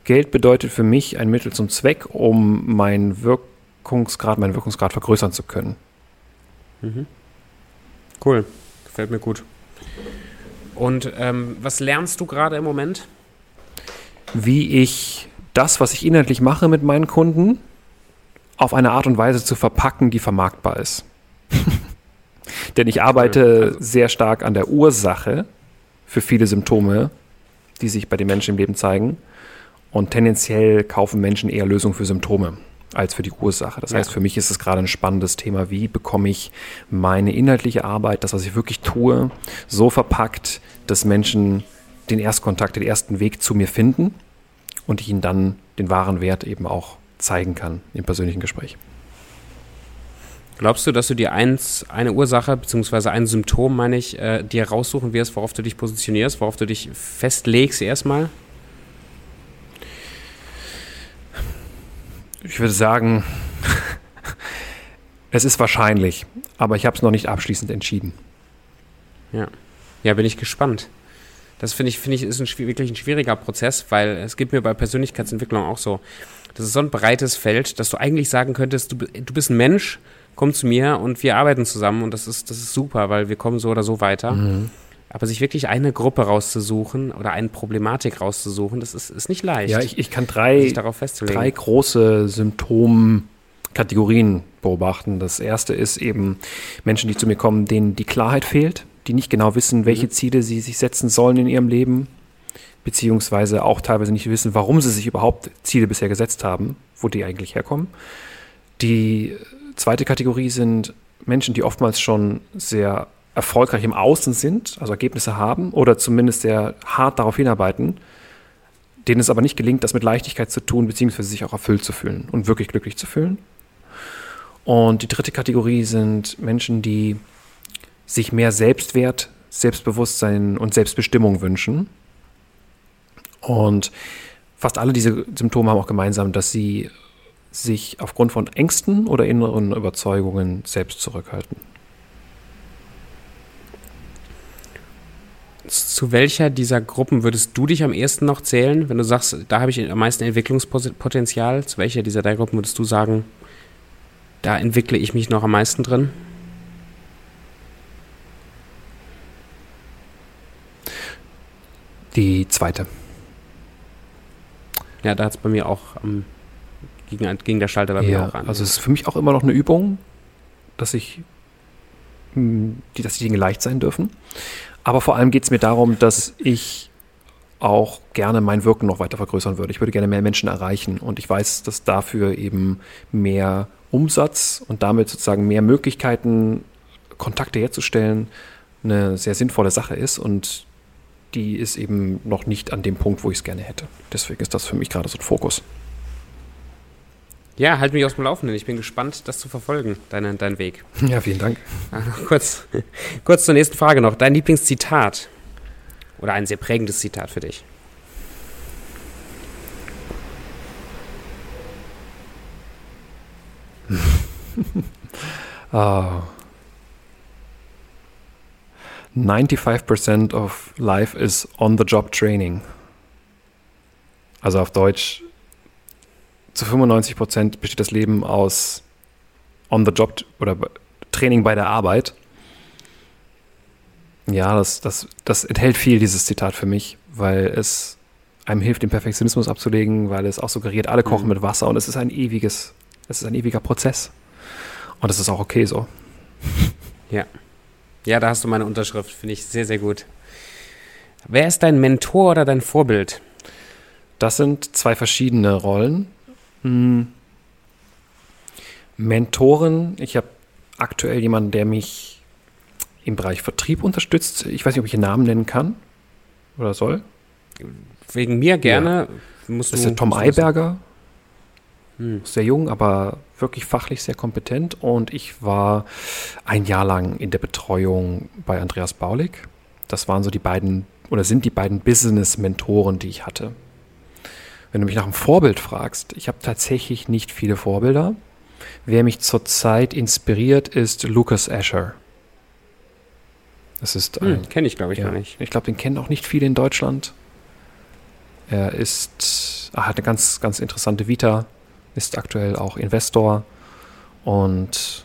Speaker 2: Geld bedeutet für mich ein Mittel zum Zweck, um meinen Wirkungsgrad, meinen Wirkungsgrad vergrößern zu können.
Speaker 1: Mhm. Cool, gefällt mir gut. Und ähm, was lernst du gerade im Moment?
Speaker 2: Wie ich das, was ich inhaltlich mache mit meinen Kunden, auf eine Art und Weise zu verpacken, die vermarktbar ist. Denn ich arbeite also sehr stark an der Ursache für viele Symptome, die sich bei den Menschen im Leben zeigen. Und tendenziell kaufen Menschen eher Lösungen für Symptome als für die Ursache. Das heißt, für mich ist es gerade ein spannendes Thema. Wie bekomme ich meine inhaltliche Arbeit, das, was ich wirklich tue, so verpackt, dass Menschen den Erstkontakt, den ersten Weg zu mir finden und ich ihnen dann den wahren Wert eben auch zeigen kann im persönlichen Gespräch.
Speaker 1: Glaubst du, dass du dir eins, eine Ursache bzw. ein Symptom, meine ich, äh, dir raussuchen wirst, worauf du dich positionierst, worauf du dich festlegst erstmal?
Speaker 2: Ich würde sagen, es ist wahrscheinlich, aber ich habe es noch nicht abschließend entschieden.
Speaker 1: Ja. Ja, bin ich gespannt. Das finde ich, finde ich, ist ein, wirklich ein schwieriger Prozess, weil es geht mir bei Persönlichkeitsentwicklung auch so. Das ist so ein breites Feld, dass du eigentlich sagen könntest, du, du bist ein Mensch, komm zu mir und wir arbeiten zusammen und das ist, das ist super, weil wir kommen so oder so weiter. Mhm. Aber sich wirklich eine Gruppe rauszusuchen oder eine Problematik rauszusuchen, das ist, ist nicht leicht.
Speaker 2: Ja, ich, ich kann drei, drei große Symptomkategorien beobachten. Das erste ist eben Menschen, die zu mir kommen, denen die Klarheit fehlt, die nicht genau wissen, welche mhm. Ziele sie sich setzen sollen in ihrem Leben, beziehungsweise auch teilweise nicht wissen, warum sie sich überhaupt Ziele bisher gesetzt haben, wo die eigentlich herkommen. Die zweite Kategorie sind Menschen, die oftmals schon sehr erfolgreich im Außen sind, also Ergebnisse haben oder zumindest sehr hart darauf hinarbeiten, denen es aber nicht gelingt, das mit Leichtigkeit zu tun, beziehungsweise sich auch erfüllt zu fühlen und wirklich glücklich zu fühlen. Und die dritte Kategorie sind Menschen, die sich mehr Selbstwert, Selbstbewusstsein und Selbstbestimmung wünschen. Und fast alle diese Symptome haben auch gemeinsam, dass sie sich aufgrund von Ängsten oder inneren Überzeugungen selbst zurückhalten.
Speaker 1: Zu welcher dieser Gruppen würdest du dich am ehesten noch zählen, wenn du sagst, da habe ich am meisten Entwicklungspotenzial? Zu welcher dieser drei Gruppen würdest du sagen, da entwickle ich mich noch am meisten drin?
Speaker 2: Die zweite.
Speaker 1: Ja, da hat es bei mir auch ähm, gegen, gegen der Schalter bei ja, mir auch
Speaker 2: an. Also es ist für mich auch immer noch eine Übung, dass ich, hm, die, dass die Dinge leicht sein dürfen. Aber vor allem geht es mir darum, dass ich auch gerne mein Wirken noch weiter vergrößern würde. Ich würde gerne mehr Menschen erreichen und ich weiß, dass dafür eben mehr Umsatz und damit sozusagen mehr Möglichkeiten, Kontakte herzustellen, eine sehr sinnvolle Sache ist und die ist eben noch nicht an dem Punkt, wo ich es gerne hätte. Deswegen ist das für mich gerade so ein Fokus.
Speaker 1: Ja, halt mich aus dem Laufenden. Ich bin gespannt, das zu verfolgen, deinen dein Weg.
Speaker 2: Ja, vielen Dank.
Speaker 1: kurz, kurz zur nächsten Frage noch. Dein Lieblingszitat oder ein sehr prägendes Zitat für dich?
Speaker 2: oh. 95% of life is on-the-job training. Also auf Deutsch, zu 95 Prozent besteht das Leben aus On-the-Job oder Training bei der Arbeit. Ja, das, das, das enthält viel, dieses Zitat für mich, weil es einem hilft, den Perfektionismus abzulegen, weil es auch suggeriert, alle kochen mhm. mit Wasser und es ist ein ewiges, es ist ein ewiger Prozess. Und das ist auch okay so.
Speaker 1: Ja. Ja, da hast du meine Unterschrift, finde ich sehr, sehr gut. Wer ist dein Mentor oder dein Vorbild?
Speaker 2: Das sind zwei verschiedene Rollen. Hm. Mentoren, ich habe aktuell jemanden, der mich im Bereich Vertrieb unterstützt. Ich weiß nicht, ob ich den Namen nennen kann oder soll.
Speaker 1: Wegen mir gerne.
Speaker 2: Ja. das ist der Tom Eiberger. Hm. Sehr jung, aber wirklich fachlich sehr kompetent. Und ich war ein Jahr lang in der Betreuung bei Andreas Baulig. Das waren so die beiden oder sind die beiden Business-Mentoren, die ich hatte. Wenn du mich nach einem Vorbild fragst, ich habe tatsächlich nicht viele Vorbilder. Wer mich zurzeit inspiriert, ist Lucas Asher. Das ist
Speaker 1: hm, kenne ich glaube ich ja, gar nicht.
Speaker 2: Ich glaube, den kennen auch nicht viele in Deutschland. Er ist, er hat eine ganz, ganz interessante Vita, ist aktuell auch Investor und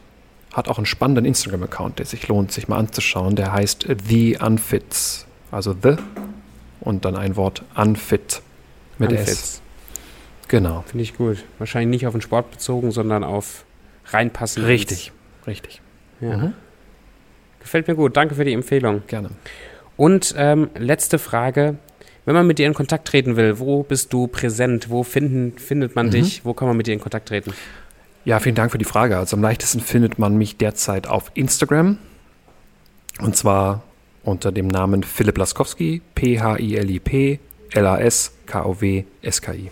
Speaker 2: hat auch einen spannenden Instagram-Account, der sich lohnt, sich mal anzuschauen. Der heißt The Unfits, also The und dann ein Wort Unfit. Mit Anfits. S.
Speaker 1: Genau. Finde ich gut. Wahrscheinlich nicht auf den Sport bezogen, sondern auf reinpassen.
Speaker 2: Richtig, richtig.
Speaker 1: Ja. Mhm. Gefällt mir gut. Danke für die Empfehlung.
Speaker 2: Gerne.
Speaker 1: Und ähm, letzte Frage. Wenn man mit dir in Kontakt treten will, wo bist du präsent? Wo finden, findet man mhm. dich? Wo kann man mit dir in Kontakt treten?
Speaker 2: Ja, vielen Dank für die Frage. Also am leichtesten findet man mich derzeit auf Instagram. Und zwar unter dem Namen Philipp Laskowski, P-H-I-L-I-P, L-A-S-K-O-W-S-K-I.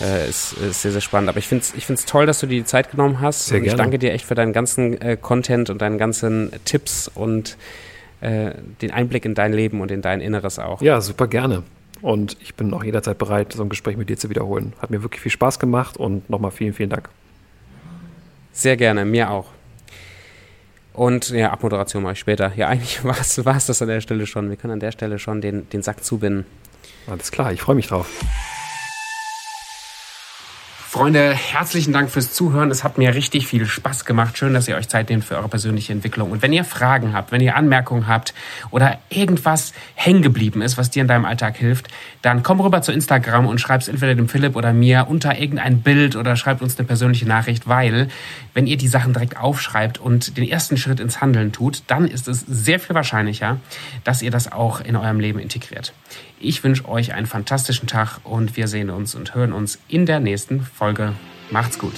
Speaker 1: Äh, ist, ist, sehr, sehr spannend. Aber ich finde es ich find's toll, dass du dir die Zeit genommen hast.
Speaker 2: Sehr
Speaker 1: und ich danke dir echt für deinen ganzen äh, Content und deinen ganzen Tipps und äh, den Einblick in dein Leben und in dein Inneres auch.
Speaker 2: Ja, super gerne. Und ich bin auch jederzeit bereit, so ein Gespräch mit dir zu wiederholen. Hat mir wirklich viel Spaß gemacht und nochmal vielen, vielen Dank.
Speaker 1: Sehr gerne, mir auch. Und ja, Abmoderation mache ich später. Ja, eigentlich war es das an der Stelle schon. Wir können an der Stelle schon den, den Sack zubinden.
Speaker 2: Alles klar, ich freue mich drauf.
Speaker 1: Freunde, herzlichen Dank fürs Zuhören. Es hat mir richtig viel Spaß gemacht. Schön, dass ihr euch Zeit nehmt für eure persönliche Entwicklung. Und wenn ihr Fragen habt, wenn ihr Anmerkungen habt oder irgendwas hängen geblieben ist, was dir in deinem Alltag hilft, dann komm rüber zu Instagram und schreib es entweder dem Philipp oder mir unter irgendein Bild oder schreibt uns eine persönliche Nachricht, weil wenn ihr die Sachen direkt aufschreibt und den ersten Schritt ins Handeln tut, dann ist es sehr viel wahrscheinlicher, dass ihr das auch in eurem Leben integriert. Ich wünsche euch einen fantastischen Tag und wir sehen uns und hören uns in der nächsten Folge. Macht's gut.